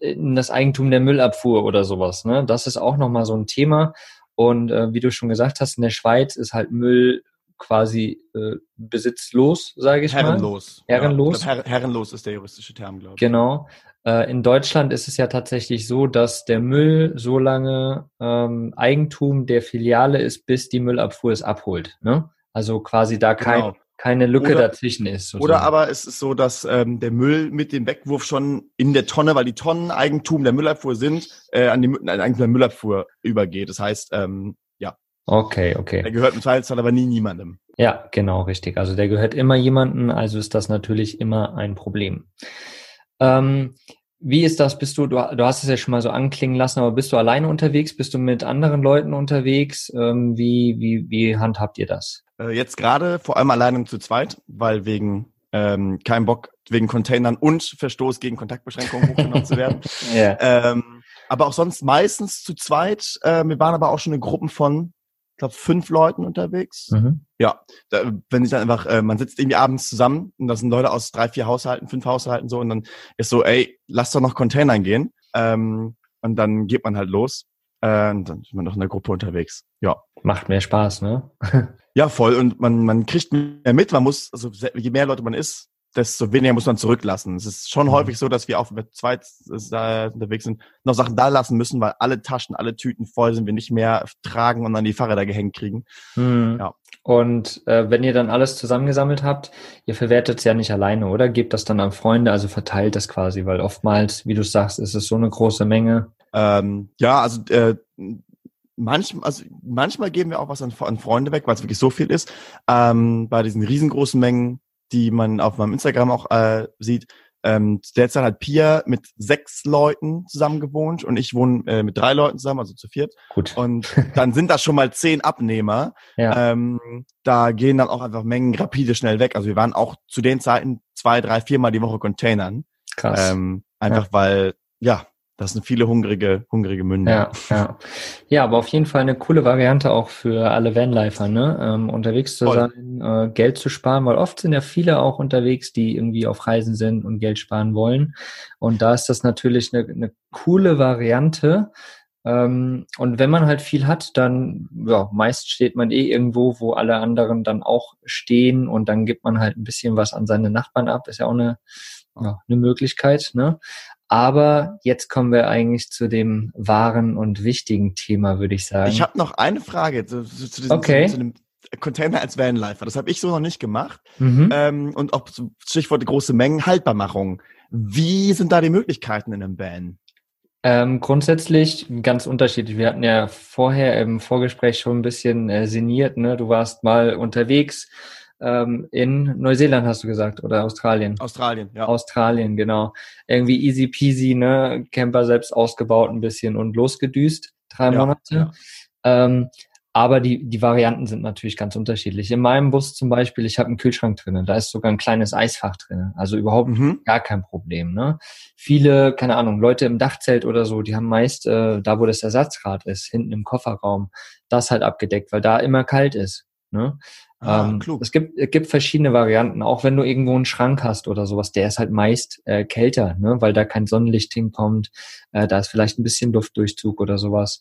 in das Eigentum der Müllabfuhr oder sowas, ne? Das ist auch nochmal so ein Thema. Und äh, wie du schon gesagt hast, in der Schweiz ist halt Müll quasi äh, besitzlos, sage ich herrenlos. mal. Herrenlos. Ja, Her herrenlos ist der juristische Term, glaube ich. Genau. Äh, in Deutschland ist es ja tatsächlich so, dass der Müll so lange ähm, Eigentum der Filiale ist, bis die Müllabfuhr es abholt. Ne? Also quasi da kein, genau. Keine Lücke oder, dazwischen ist. Sozusagen. Oder aber es ist so, dass ähm, der Müll mit dem Wegwurf schon in der Tonne, weil die Tonnen Eigentum der Müllabfuhr sind, äh, an die an Eigentum der Müllabfuhr übergeht. Das heißt, ähm, ja. Okay, okay. Der gehört im Zweifelsfall aber nie niemandem. Ja, genau, richtig. Also der gehört immer jemandem, also ist das natürlich immer ein Problem. Ähm, wie ist das? Bist du, du, du hast es ja schon mal so anklingen lassen, aber bist du alleine unterwegs? Bist du mit anderen Leuten unterwegs? Ähm, wie, wie, wie handhabt ihr das? Äh, jetzt gerade vor allem alleine zu zweit, weil wegen ähm, kein Bock wegen Containern und Verstoß gegen Kontaktbeschränkungen hochgenommen zu werden. yeah. ähm, aber auch sonst meistens zu zweit. Äh, wir waren aber auch schon in Gruppen von glaube, fünf Leuten unterwegs. Mhm. Ja, da, wenn ich dann einfach, äh, man sitzt irgendwie abends zusammen und da sind Leute aus drei, vier Haushalten, fünf Haushalten so und dann ist so, ey, lass doch noch Containern gehen. Ähm, und dann geht man halt los. Äh, und dann ist man noch in der Gruppe unterwegs. Ja. Macht mehr Spaß, ne? ja, voll. Und man, man kriegt mehr mit. Man muss, also je mehr Leute man ist, desto weniger muss man zurücklassen. Es ist schon mhm. häufig so, dass wir auch mit zweit äh, unterwegs sind, noch Sachen da lassen müssen, weil alle Taschen, alle Tüten voll sind, wir nicht mehr tragen und dann die Fahrräder gehängt kriegen. Mhm. Ja. Und äh, wenn ihr dann alles zusammengesammelt habt, ihr verwertet es ja nicht alleine, oder? Gebt das dann an Freunde, also verteilt das quasi, weil oftmals, wie du sagst, ist es so eine große Menge. Ähm, ja, also äh, manchmal, also manchmal geben wir auch was an, an Freunde weg, weil es wirklich so viel ist. Ähm, bei diesen riesengroßen Mengen die man auf meinem Instagram auch äh, sieht. Ähm, derzeit hat Pia mit sechs Leuten zusammen gewohnt und ich wohne äh, mit drei Leuten zusammen, also zu viert. Gut. Und dann sind das schon mal zehn Abnehmer. Ja. Ähm, da gehen dann auch einfach Mengen rapide schnell weg. Also wir waren auch zu den Zeiten zwei, drei, viermal die Woche Containern. Krass. Ähm, einfach ja. weil, ja, das sind viele hungrige, hungrige Münder. Ja, ja. ja, aber auf jeden Fall eine coole Variante auch für alle Vanlifer, ne? Ähm, unterwegs zu Voll. sein, äh, Geld zu sparen, weil oft sind ja viele auch unterwegs, die irgendwie auf Reisen sind und Geld sparen wollen. Und da ist das natürlich eine, eine coole Variante. Ähm, und wenn man halt viel hat, dann, ja, meist steht man eh irgendwo, wo alle anderen dann auch stehen und dann gibt man halt ein bisschen was an seine Nachbarn ab. Ist ja auch eine, eine Möglichkeit, ne? Aber jetzt kommen wir eigentlich zu dem wahren und wichtigen Thema, würde ich sagen. Ich habe noch eine Frage zu, zu, zu, diesem, okay. zu, dem Container als Vanlifer. Das habe ich so noch nicht gemacht. Mhm. Ähm, und auch Stichwort große Mengen, Haltbarmachung. Wie sind da die Möglichkeiten in einem Van? Ähm, grundsätzlich ganz unterschiedlich. Wir hatten ja vorher im Vorgespräch schon ein bisschen äh, sinniert. Ne? Du warst mal unterwegs ähm, in Neuseeland, hast du gesagt, oder Australien? Australien, ja. Australien, genau. Irgendwie easy peasy, ne? Camper selbst ausgebaut ein bisschen und losgedüst, drei ja, Monate. Ja. Ähm, aber die, die Varianten sind natürlich ganz unterschiedlich. In meinem Bus zum Beispiel, ich habe einen Kühlschrank drinnen, da ist sogar ein kleines Eisfach drinnen. Also überhaupt mhm. gar kein Problem. Ne? Viele, keine Ahnung, Leute im Dachzelt oder so, die haben meist, äh, da wo das Ersatzrad ist, hinten im Kofferraum, das halt abgedeckt, weil da immer kalt ist. Ne? Ah, ähm, klug. Es gibt, es gibt verschiedene Varianten, auch wenn du irgendwo einen Schrank hast oder sowas, der ist halt meist äh, kälter, ne? weil da kein Sonnenlicht hinkommt, äh, da ist vielleicht ein bisschen Luftdurchzug oder sowas.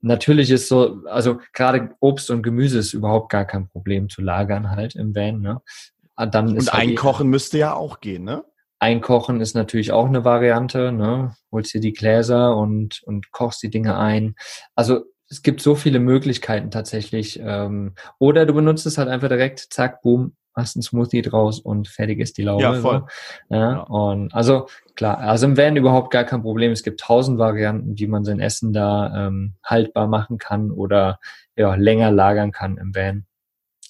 Natürlich ist so, also gerade Obst und Gemüse ist überhaupt gar kein Problem zu lagern halt im Van. Ne? Ah, dann ist und halt einkochen müsste ja auch gehen, ne? Einkochen ist natürlich auch eine Variante, ne? Holst dir die Gläser und, und kochst die Dinge ein. Also es gibt so viele Möglichkeiten tatsächlich. Ähm, oder du benutzt es halt einfach direkt, zack, boom, hast einen Smoothie draus und fertig ist die Laube. Ja, voll. So. Ja, ja, Und also klar, also im Van überhaupt gar kein Problem. Es gibt tausend Varianten, wie man sein Essen da ähm, haltbar machen kann oder ja, länger lagern kann im Van.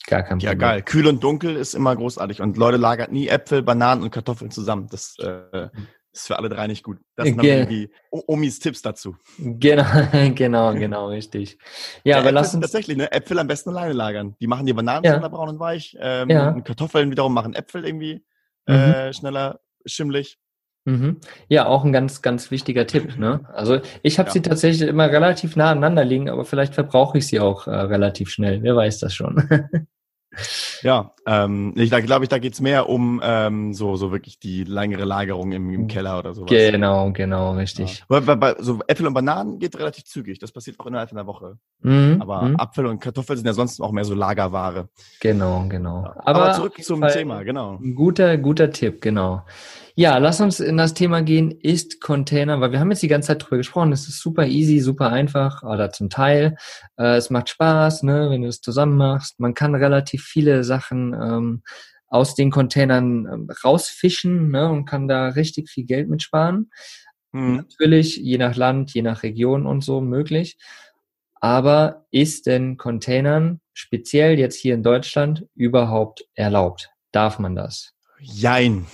Gar kein Problem. Ja, geil. Kühl und dunkel ist immer großartig. Und Leute lagert nie Äpfel, Bananen und Kartoffeln zusammen. Das äh, ist für alle drei nicht gut. Das sind Ge irgendwie Omis Tipps dazu. Genau, genau, genau, richtig. Ja, ja aber lass uns tatsächlich ne, Äpfel am besten alleine lagern. Die machen die Bananen ja. schneller braun und weich. Ähm, ja. Und Kartoffeln wiederum machen Äpfel irgendwie mhm. äh, schneller schimmlig. Mhm. Ja, auch ein ganz, ganz wichtiger Tipp. Ne? Also ich habe ja. sie tatsächlich immer relativ nah aneinander liegen, aber vielleicht verbrauche ich sie auch äh, relativ schnell. Wer weiß das schon. Ja, ähm, ich, da glaube ich, da geht's mehr um ähm, so, so wirklich die längere Lagerung im, im Keller oder sowas. Genau, genau, richtig. Ja. Bei, bei, so Äpfel und Bananen geht relativ zügig. Das passiert auch innerhalb einer Woche. Mhm, Aber mhm. Apfel und Kartoffeln sind ja sonst auch mehr so Lagerware. Genau, genau. Ja. Aber, Aber, zurück zum Thema, genau. Guter, guter Tipp, genau. Ja, lass uns in das Thema gehen, ist Container, weil wir haben jetzt die ganze Zeit drüber gesprochen, es ist super easy, super einfach, oder zum Teil. Äh, es macht Spaß, ne, wenn du es zusammen machst. Man kann relativ viele Sachen ähm, aus den Containern ähm, rausfischen ne, und kann da richtig viel Geld mitsparen. Mhm. Natürlich, je nach Land, je nach Region und so möglich. Aber ist denn Containern speziell jetzt hier in Deutschland überhaupt erlaubt? Darf man das? Jein.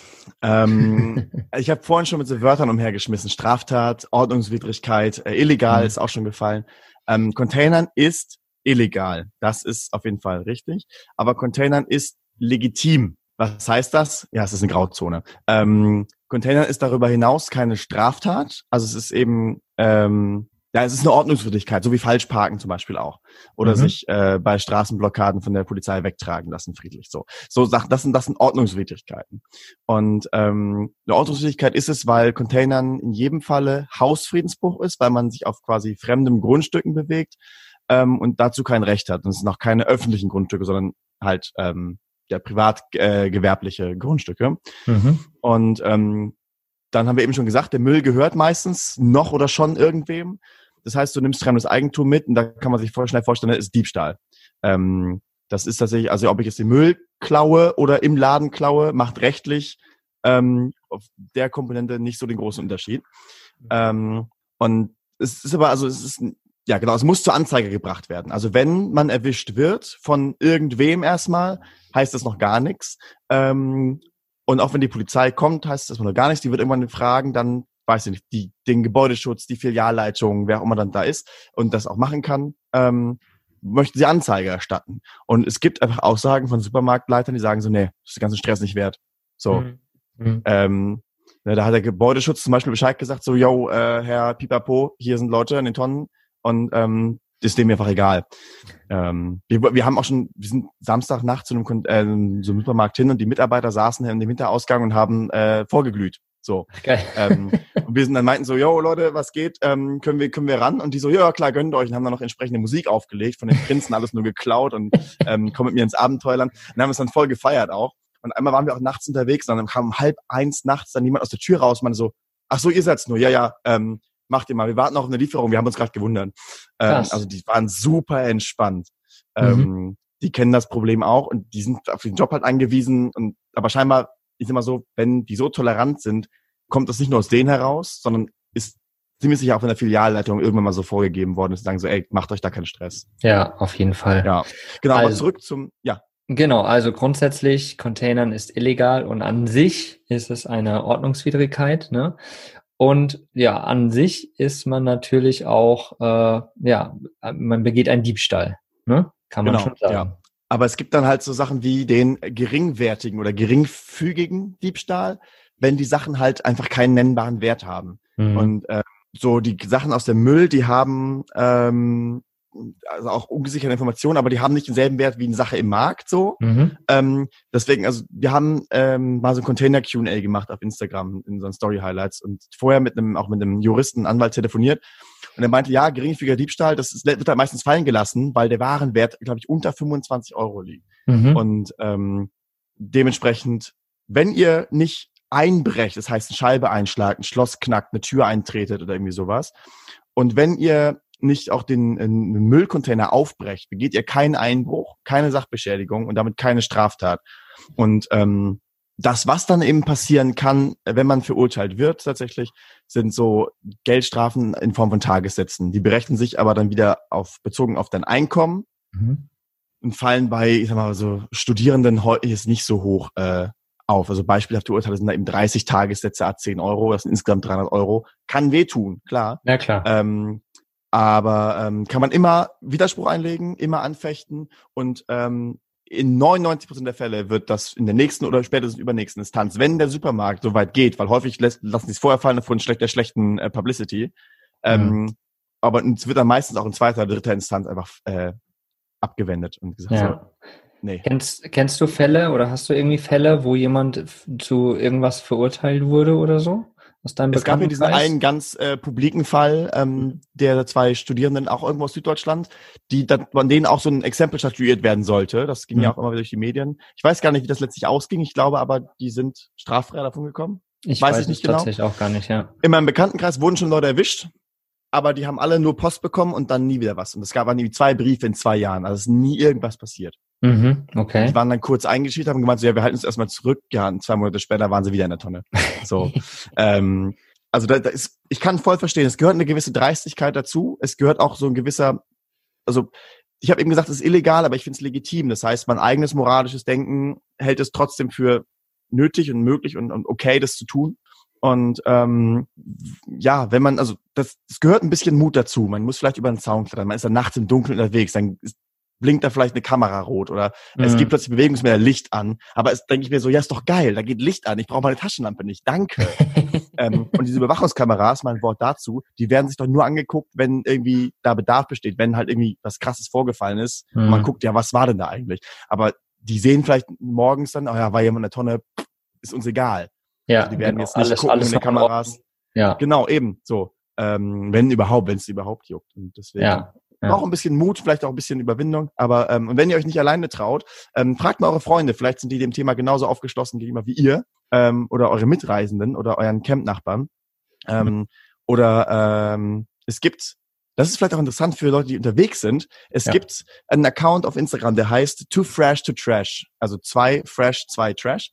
Ähm, ich habe vorhin schon mit so Wörtern umhergeschmissen. Straftat, Ordnungswidrigkeit, äh, illegal mhm. ist auch schon gefallen. Ähm, Containern ist illegal. Das ist auf jeden Fall richtig. Aber Containern ist legitim. Was heißt das? Ja, es ist eine Grauzone. Ähm, Containern ist darüber hinaus keine Straftat. Also es ist eben ähm, ja, es ist eine Ordnungswidrigkeit, so wie Falschparken zum Beispiel auch. Oder mhm. sich äh, bei Straßenblockaden von der Polizei wegtragen lassen, friedlich. So, so Sachen, das sind, das sind Ordnungswidrigkeiten. Und ähm, eine Ordnungswidrigkeit ist es, weil Containern in jedem Falle Hausfriedensbruch ist, weil man sich auf quasi fremdem Grundstücken bewegt ähm, und dazu kein Recht hat. Und es sind auch keine öffentlichen Grundstücke, sondern halt ähm, ja, privat äh, gewerbliche Grundstücke. Mhm. Und ähm, dann haben wir eben schon gesagt, der Müll gehört meistens noch oder schon irgendwem. Das heißt, du nimmst fremdes Eigentum mit und da kann man sich voll schnell vorstellen, das ist Diebstahl. Ähm, das ist tatsächlich, also ob ich jetzt den Müll klaue oder im Laden klaue, macht rechtlich ähm, auf der Komponente nicht so den großen Unterschied. Ähm, und es ist aber, also es ist, ja genau, es muss zur Anzeige gebracht werden. Also wenn man erwischt wird von irgendwem erstmal, heißt das noch gar nichts. Ähm, und auch wenn die Polizei kommt, heißt das noch gar nichts. Die wird irgendwann fragen, dann weiß ich nicht, die, den Gebäudeschutz, die Filialleitung, wer auch immer dann da ist und das auch machen kann, ähm, möchten sie Anzeige erstatten. Und es gibt einfach Aussagen von Supermarktleitern, die sagen so, nee, das ist den ganzen Stress nicht wert. So. Mhm. Mhm. Ähm, ne, da hat der Gebäudeschutz zum Beispiel Bescheid gesagt, so, yo, äh, Herr Pipapo, hier sind Leute in den Tonnen und ähm, ist dem einfach egal. Ähm, wir, wir haben auch schon, wir sind Samstagnacht zu einem, äh, so einem Supermarkt hin und die Mitarbeiter saßen in dem Hinterausgang und haben äh, vorgeglüht. So. Geil. Ähm, und wir sind dann meinten so, yo Leute, was geht? Ähm, können wir können wir ran? Und die so, ja klar, gönnt euch und haben dann noch entsprechende Musik aufgelegt, von den Prinzen alles nur geklaut und ähm, kommen mit mir ins Abenteuerland. Und haben es dann voll gefeiert auch. Und einmal waren wir auch nachts unterwegs und dann kam um halb eins nachts dann jemand aus der Tür raus und man so, ach so, ihr seid's nur, ja, ja, ähm, macht ihr mal, wir warten auf eine Lieferung, wir haben uns gerade gewundert. Ähm, also die waren super entspannt. Mhm. Ähm, die kennen das Problem auch und die sind auf den Job halt angewiesen und aber scheinbar ich sag mal so, wenn die so tolerant sind, kommt das nicht nur aus denen heraus, sondern ist ziemlich sicher auch in der Filialleitung irgendwann mal so vorgegeben worden ist, sagen so, ey, macht euch da keinen Stress. Ja, auf jeden Fall. Ja, genau, also, aber zurück zum, ja. Genau, also grundsätzlich, Containern ist illegal und an sich ist es eine Ordnungswidrigkeit, ne? Und ja, an sich ist man natürlich auch, äh, ja, man begeht einen Diebstahl, ne? Kann man genau, schon sagen. Ja. Aber es gibt dann halt so Sachen wie den geringwertigen oder geringfügigen Diebstahl, wenn die Sachen halt einfach keinen nennbaren Wert haben. Mhm. Und äh, so die Sachen aus dem Müll, die haben ähm, also auch ungesicherte Informationen, aber die haben nicht denselben Wert wie eine Sache im Markt so. Mhm. Ähm, deswegen, also wir haben ähm, mal so ein Container Q&A gemacht auf Instagram in unseren Story Highlights und vorher mit einem auch mit einem Juristen, Anwalt telefoniert und er meinte, ja, geringfügiger Diebstahl, das ist, wird halt meistens fallen gelassen, weil der Warenwert, glaube ich, unter 25 Euro liegt. Mhm. Und ähm, dementsprechend, wenn ihr nicht einbrecht, das heißt eine Scheibe einschlagt, ein Schloss knackt, eine Tür eintretet oder irgendwie sowas, und wenn ihr nicht auch den, den Müllcontainer aufbrecht, begeht ihr keinen Einbruch, keine Sachbeschädigung und damit keine Straftat. Und ähm, das, was dann eben passieren kann, wenn man verurteilt wird tatsächlich, sind so Geldstrafen in Form von Tagessätzen. Die berechnen sich aber dann wieder auf bezogen auf dein Einkommen mhm. und fallen bei, ich sag mal, so Studierenden jetzt nicht so hoch äh, auf. Also beispielhafte Urteile sind da eben 30 Tagessätze a 10 Euro, das sind insgesamt 300 Euro. Kann wehtun, klar. Ja, klar. Ähm, aber ähm, kann man immer Widerspruch einlegen, immer anfechten und ähm, in 99 Prozent der Fälle wird das in der nächsten oder spätestens übernächsten Instanz, wenn der Supermarkt so weit geht, weil häufig lässt, lassen sie es vorher fallen von schlechter, schlechten äh, Publicity, ähm, mhm. aber es wird dann meistens auch in zweiter oder dritter Instanz einfach äh, abgewendet und gesagt, ja. so, nee. Kennst, kennst du Fälle oder hast du irgendwie Fälle, wo jemand zu irgendwas verurteilt wurde oder so? Aus deinem es gab ja diesen einen ganz äh, publiken Fall ähm, der zwei Studierenden, auch irgendwo aus Süddeutschland, die dann, von denen auch so ein Exempel statuiert werden sollte. Das ging mhm. ja auch immer wieder durch die Medien. Ich weiß gar nicht, wie das letztlich ausging. Ich glaube aber, die sind straffrei davon gekommen. Ich weiß, weiß ich nicht genau. tatsächlich auch gar nicht, ja. In meinem Bekanntenkreis wurden schon Leute erwischt, aber die haben alle nur Post bekommen und dann nie wieder was. Und es gab irgendwie zwei Briefe in zwei Jahren. Also es ist nie irgendwas passiert. Mhm, okay. Die waren dann kurz eingeschrieben, haben gemeint, so, ja, wir halten uns erstmal zurück. Ja, und zwei Monate später waren sie wieder in der Tonne. So. ähm, also da, da ist, ich kann voll verstehen, es gehört eine gewisse Dreistigkeit dazu. Es gehört auch so ein gewisser, also ich habe eben gesagt, es ist illegal, aber ich finde es legitim. Das heißt, mein eigenes moralisches Denken hält es trotzdem für nötig und möglich und, und okay, das zu tun. Und ähm, ja, wenn man, also das, das gehört ein bisschen Mut dazu. Man muss vielleicht über einen Zaun klettern. Man ist dann nachts im Dunkeln unterwegs. Dann ist blinkt da vielleicht eine Kamera rot oder mhm. es gibt plötzlich Bewegungsmelder Licht an. Aber es denke ich mir so, ja, ist doch geil, da geht Licht an, ich brauche meine Taschenlampe nicht, danke. ähm, und diese Überwachungskameras, mein Wort dazu, die werden sich doch nur angeguckt, wenn irgendwie da Bedarf besteht, wenn halt irgendwie was krasses vorgefallen ist. Mhm. Man guckt, ja, was war denn da eigentlich? Aber die sehen vielleicht morgens dann, oh ja, war jemand in der Tonne, ist uns egal. Ja, also die werden genau, jetzt nicht alles, gucken alles in den Kameras. Ja. Genau, eben, so. Ähm, wenn überhaupt, wenn es überhaupt juckt. Und deswegen, ja. Ja. Auch ein bisschen Mut, vielleicht auch ein bisschen Überwindung. Aber ähm, und wenn ihr euch nicht alleine traut, ähm, fragt mal eure Freunde. Vielleicht sind die dem Thema genauso aufgeschlossen gegenüber wie ihr ähm, oder eure Mitreisenden oder euren Campnachbarn. Ähm, mhm. Oder ähm, es gibt, das ist vielleicht auch interessant für Leute, die unterwegs sind. Es ja. gibt einen Account auf Instagram, der heißt Too Fresh to Trash. Also zwei Fresh, zwei Trash.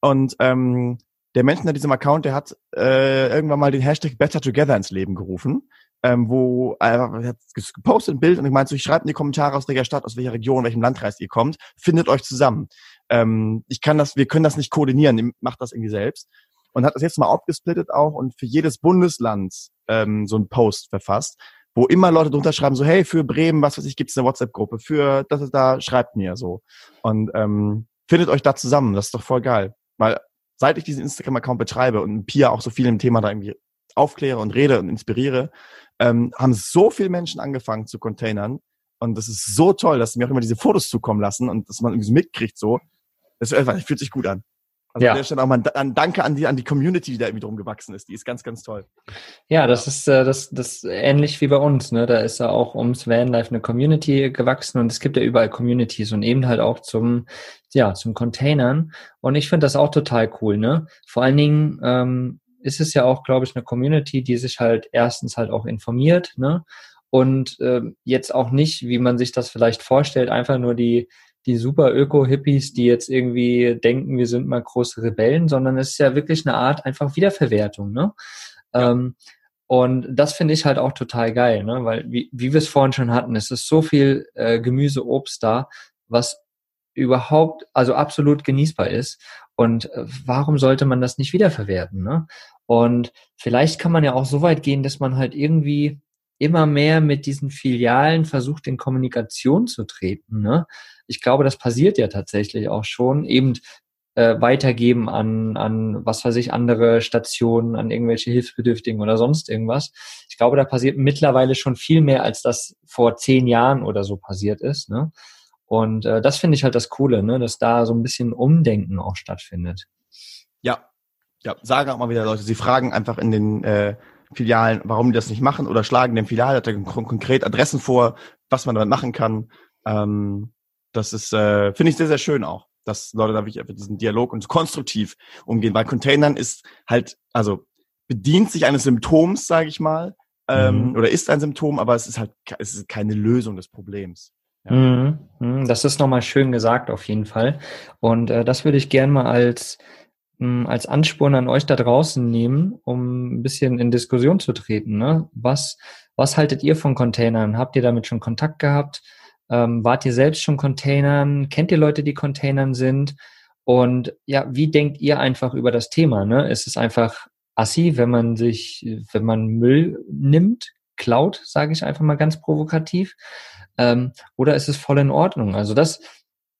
Und ähm, der Mensch hinter diesem Account, der hat äh, irgendwann mal den Hashtag Better Together ins Leben gerufen ähm, wo er hat gepostet ein Bild und ich meinte so, ich schreibe in die Kommentare aus welcher Stadt, aus welcher Region, welchem Landkreis ihr kommt, findet euch zusammen. Ähm, ich kann das, wir können das nicht koordinieren, macht das irgendwie selbst. Und hat das jetzt mal aufgesplittet auch und für jedes Bundesland ähm, so ein Post verfasst, wo immer Leute drunter schreiben, so, hey, für Bremen, was weiß ich, gibt's eine WhatsApp-Gruppe, für das ist da, schreibt mir so. Und ähm, findet euch da zusammen, das ist doch voll geil. Weil seit ich diesen Instagram-Account betreibe und Pia auch so viel im Thema da irgendwie aufkläre und rede und inspiriere, ähm, haben so viele Menschen angefangen zu containern. Und das ist so toll, dass sie mir auch immer diese Fotos zukommen lassen und dass man irgendwie so mitkriegt so. Das fühlt sich gut an. Also ja. an der Stelle auch mal ein Danke an die, an die Community, die da irgendwie drum gewachsen ist. Die ist ganz, ganz toll. Ja, das ist äh, das, das ähnlich wie bei uns. Ne? Da ist ja auch ums Vanlife eine Community gewachsen und es gibt ja überall Communities und eben halt auch zum, ja, zum Containern. Und ich finde das auch total cool. Ne? Vor allen Dingen ähm, ist es ja auch, glaube ich, eine Community, die sich halt erstens halt auch informiert, ne? Und äh, jetzt auch nicht, wie man sich das vielleicht vorstellt, einfach nur die, die super Öko-Hippies, die jetzt irgendwie denken, wir sind mal große Rebellen, sondern es ist ja wirklich eine Art einfach Wiederverwertung, ne? Ja. Ähm, und das finde ich halt auch total geil, ne? Weil, wie, wie wir es vorhin schon hatten, es ist so viel äh, Gemüse, Obst da, was überhaupt, also absolut genießbar ist. Und äh, warum sollte man das nicht wiederverwerten? Ne? Und vielleicht kann man ja auch so weit gehen, dass man halt irgendwie immer mehr mit diesen Filialen versucht, in Kommunikation zu treten. Ne? Ich glaube, das passiert ja tatsächlich auch schon. Eben äh, weitergeben an, an, was weiß ich, andere Stationen, an irgendwelche Hilfsbedürftigen oder sonst irgendwas. Ich glaube, da passiert mittlerweile schon viel mehr, als das vor zehn Jahren oder so passiert ist. Ne? Und äh, das finde ich halt das Coole, ne? dass da so ein bisschen Umdenken auch stattfindet. Ja, ja, sagen auch mal wieder Leute, sie fragen einfach in den äh, Filialen, warum die das nicht machen oder schlagen dem Filialleiter konkret Adressen vor, was man damit machen kann. Ähm, das ist, äh, finde ich sehr, sehr schön auch, dass Leute da wirklich diesen Dialog und konstruktiv umgehen, weil Containern ist halt, also bedient sich eines Symptoms, sage ich mal, ähm, mhm. oder ist ein Symptom, aber es ist halt es ist keine Lösung des Problems. Ja. Mhm. mhm. Das ist nochmal schön gesagt auf jeden Fall. Und äh, das würde ich gerne mal als hm, als Ansporn an euch da draußen nehmen, um ein bisschen in Diskussion zu treten. Ne? Was, was haltet ihr von Containern? Habt ihr damit schon Kontakt gehabt? Ähm, wart ihr selbst schon Containern? Kennt ihr Leute, die Containern sind? Und ja, wie denkt ihr einfach über das Thema? Ne? Ist es einfach assi, wenn man sich, wenn man Müll nimmt, klaut, sage ich einfach mal ganz provokativ? Ähm, oder ist es voll in Ordnung? Also das,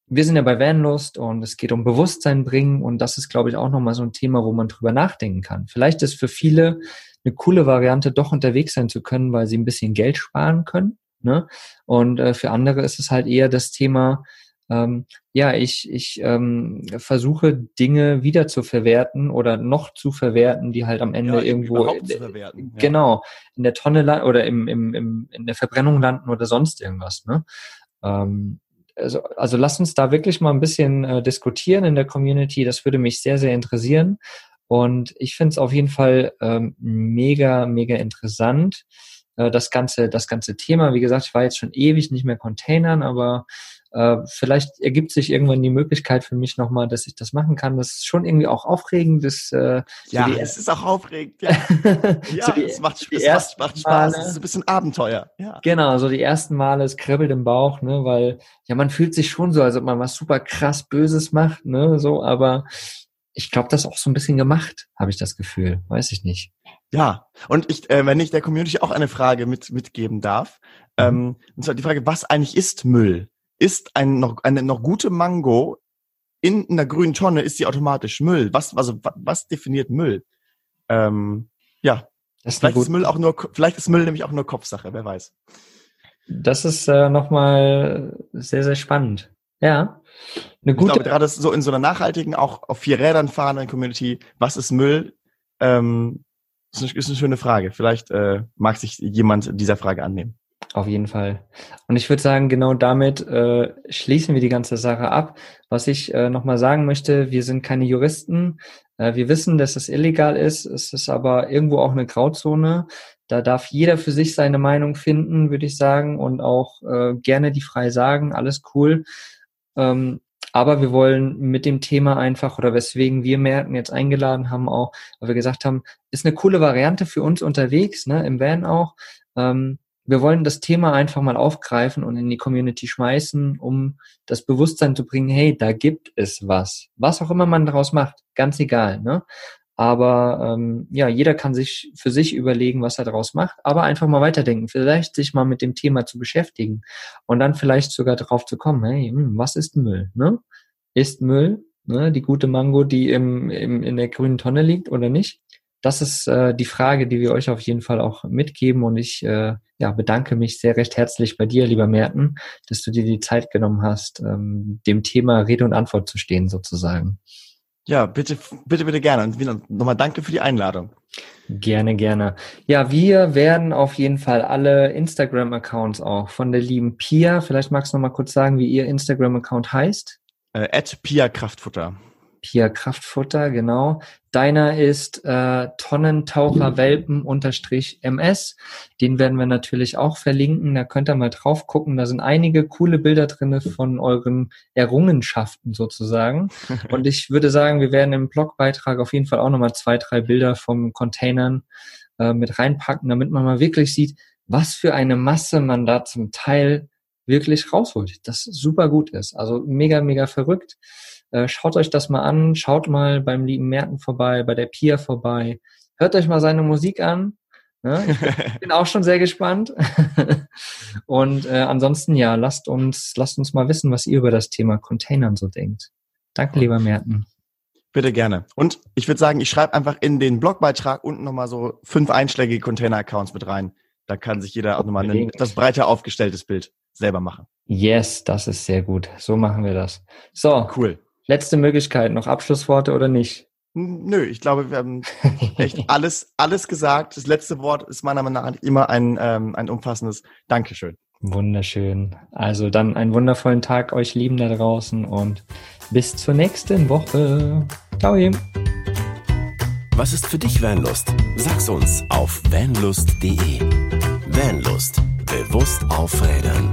wir sind ja bei Vanlust und es geht um Bewusstsein bringen und das ist, glaube ich, auch nochmal so ein Thema, wo man drüber nachdenken kann. Vielleicht ist für viele eine coole Variante, doch unterwegs sein zu können, weil sie ein bisschen Geld sparen können. Ne? Und äh, für andere ist es halt eher das Thema, ähm, ja, ich, ich ähm, versuche Dinge wieder zu verwerten oder noch zu verwerten, die halt am Ende ja, irgendwo ja. genau in der Tonne landen oder im, im, im, in der Verbrennung landen oder sonst irgendwas. Ne? Ähm, also, also lasst uns da wirklich mal ein bisschen äh, diskutieren in der Community. Das würde mich sehr, sehr interessieren. Und ich finde es auf jeden Fall ähm, mega, mega interessant. Äh, das ganze, das ganze Thema. Wie gesagt, ich war jetzt schon ewig nicht mehr Containern, aber äh, vielleicht ergibt sich irgendwann die Möglichkeit für mich nochmal, dass ich das machen kann. Das ist schon irgendwie auch aufregend. Das, äh, ja, so es ist auch aufregend. Ja, ja so die, es macht, es macht, macht Spaß. Male, es ist ein bisschen Abenteuer. Ja. Genau, so die ersten Male, es kribbelt im Bauch, ne, weil ja, man fühlt sich schon so, als ob man was super krass Böses macht, ne, so, aber ich glaube, das ist auch so ein bisschen gemacht, habe ich das Gefühl. Weiß ich nicht. Ja, und ich, äh, wenn ich der Community auch eine Frage mit, mitgeben darf, mhm. ähm, und zwar die Frage, was eigentlich ist Müll? ist ein noch, eine noch gute Mango in einer grünen Tonne, ist sie automatisch Müll. Was, also, was definiert Müll? Ähm, ja. Ist vielleicht ist Müll auch nur, vielleicht ist Müll nämlich auch nur Kopfsache, wer weiß. Das ist äh, nochmal sehr, sehr spannend. Ja. Eine gute. Ich glaube, gerade so in so einer nachhaltigen, auch auf vier Rädern fahrenden Community, was ist Müll? Ähm, ist eine, ist eine schöne Frage. Vielleicht äh, mag sich jemand dieser Frage annehmen. Auf jeden Fall. Und ich würde sagen, genau damit äh, schließen wir die ganze Sache ab. Was ich äh, nochmal sagen möchte, wir sind keine Juristen. Äh, wir wissen, dass es illegal ist. Es ist aber irgendwo auch eine Grauzone. Da darf jeder für sich seine Meinung finden, würde ich sagen, und auch äh, gerne die frei sagen. Alles cool. Ähm, aber wir wollen mit dem Thema einfach, oder weswegen wir Merken jetzt eingeladen haben, auch, weil wir gesagt haben, ist eine coole Variante für uns unterwegs, ne, im Van auch. Ähm, wir wollen das Thema einfach mal aufgreifen und in die Community schmeißen, um das Bewusstsein zu bringen, hey, da gibt es was. Was auch immer man daraus macht, ganz egal. Ne? Aber ähm, ja, jeder kann sich für sich überlegen, was er daraus macht, aber einfach mal weiterdenken, vielleicht sich mal mit dem Thema zu beschäftigen und dann vielleicht sogar darauf zu kommen, hey, hm, was ist Müll? Ne? Ist Müll ne, die gute Mango, die im, im, in der grünen Tonne liegt oder nicht? Das ist äh, die Frage, die wir euch auf jeden Fall auch mitgeben und ich äh, ja, bedanke mich sehr recht herzlich bei dir, lieber Merten, dass du dir die Zeit genommen hast, ähm, dem Thema Rede und Antwort zu stehen, sozusagen. Ja, bitte, bitte, bitte gerne. Und wieder nochmal danke für die Einladung. Gerne, gerne. Ja, wir werden auf jeden Fall alle Instagram-Accounts auch von der lieben Pia. Vielleicht magst du noch mal kurz sagen, wie ihr Instagram-Account heißt. Äh, Pia Kraftfutter. Pia Kraftfutter, genau. Deiner ist äh, Tonnentaucher-Welpen-MS. Den werden wir natürlich auch verlinken. Da könnt ihr mal drauf gucken. Da sind einige coole Bilder drin von euren Errungenschaften sozusagen. Und ich würde sagen, wir werden im Blogbeitrag auf jeden Fall auch nochmal zwei, drei Bilder vom Containern äh, mit reinpacken, damit man mal wirklich sieht, was für eine Masse man da zum Teil wirklich rausholt. Das super gut ist. Also mega, mega verrückt. Äh, schaut euch das mal an, schaut mal beim lieben Merten vorbei, bei der Pia vorbei, hört euch mal seine Musik an. Ne? Ich bin auch schon sehr gespannt. Und äh, ansonsten ja, lasst uns, lasst uns mal wissen, was ihr über das Thema Containern so denkt. Danke, lieber Merten. Bitte gerne. Und ich würde sagen, ich schreibe einfach in den Blogbeitrag unten nochmal so fünf einschlägige Container-Accounts mit rein. Da kann sich jeder auch nochmal ein, das breiter aufgestelltes Bild selber machen. Yes, das ist sehr gut. So machen wir das. So. Cool. Letzte Möglichkeit, noch Abschlussworte oder nicht? Nö, ich glaube, wir haben echt alles, alles gesagt. Das letzte Wort ist meiner Meinung nach immer ein, ähm, ein umfassendes Dankeschön. Wunderschön. Also dann einen wundervollen Tag euch lieben da draußen und bis zur nächsten Woche. Ciao. Was ist für dich Vanlust? Sag's uns auf vanlust.de. Vanlust. Bewusst aufrädern.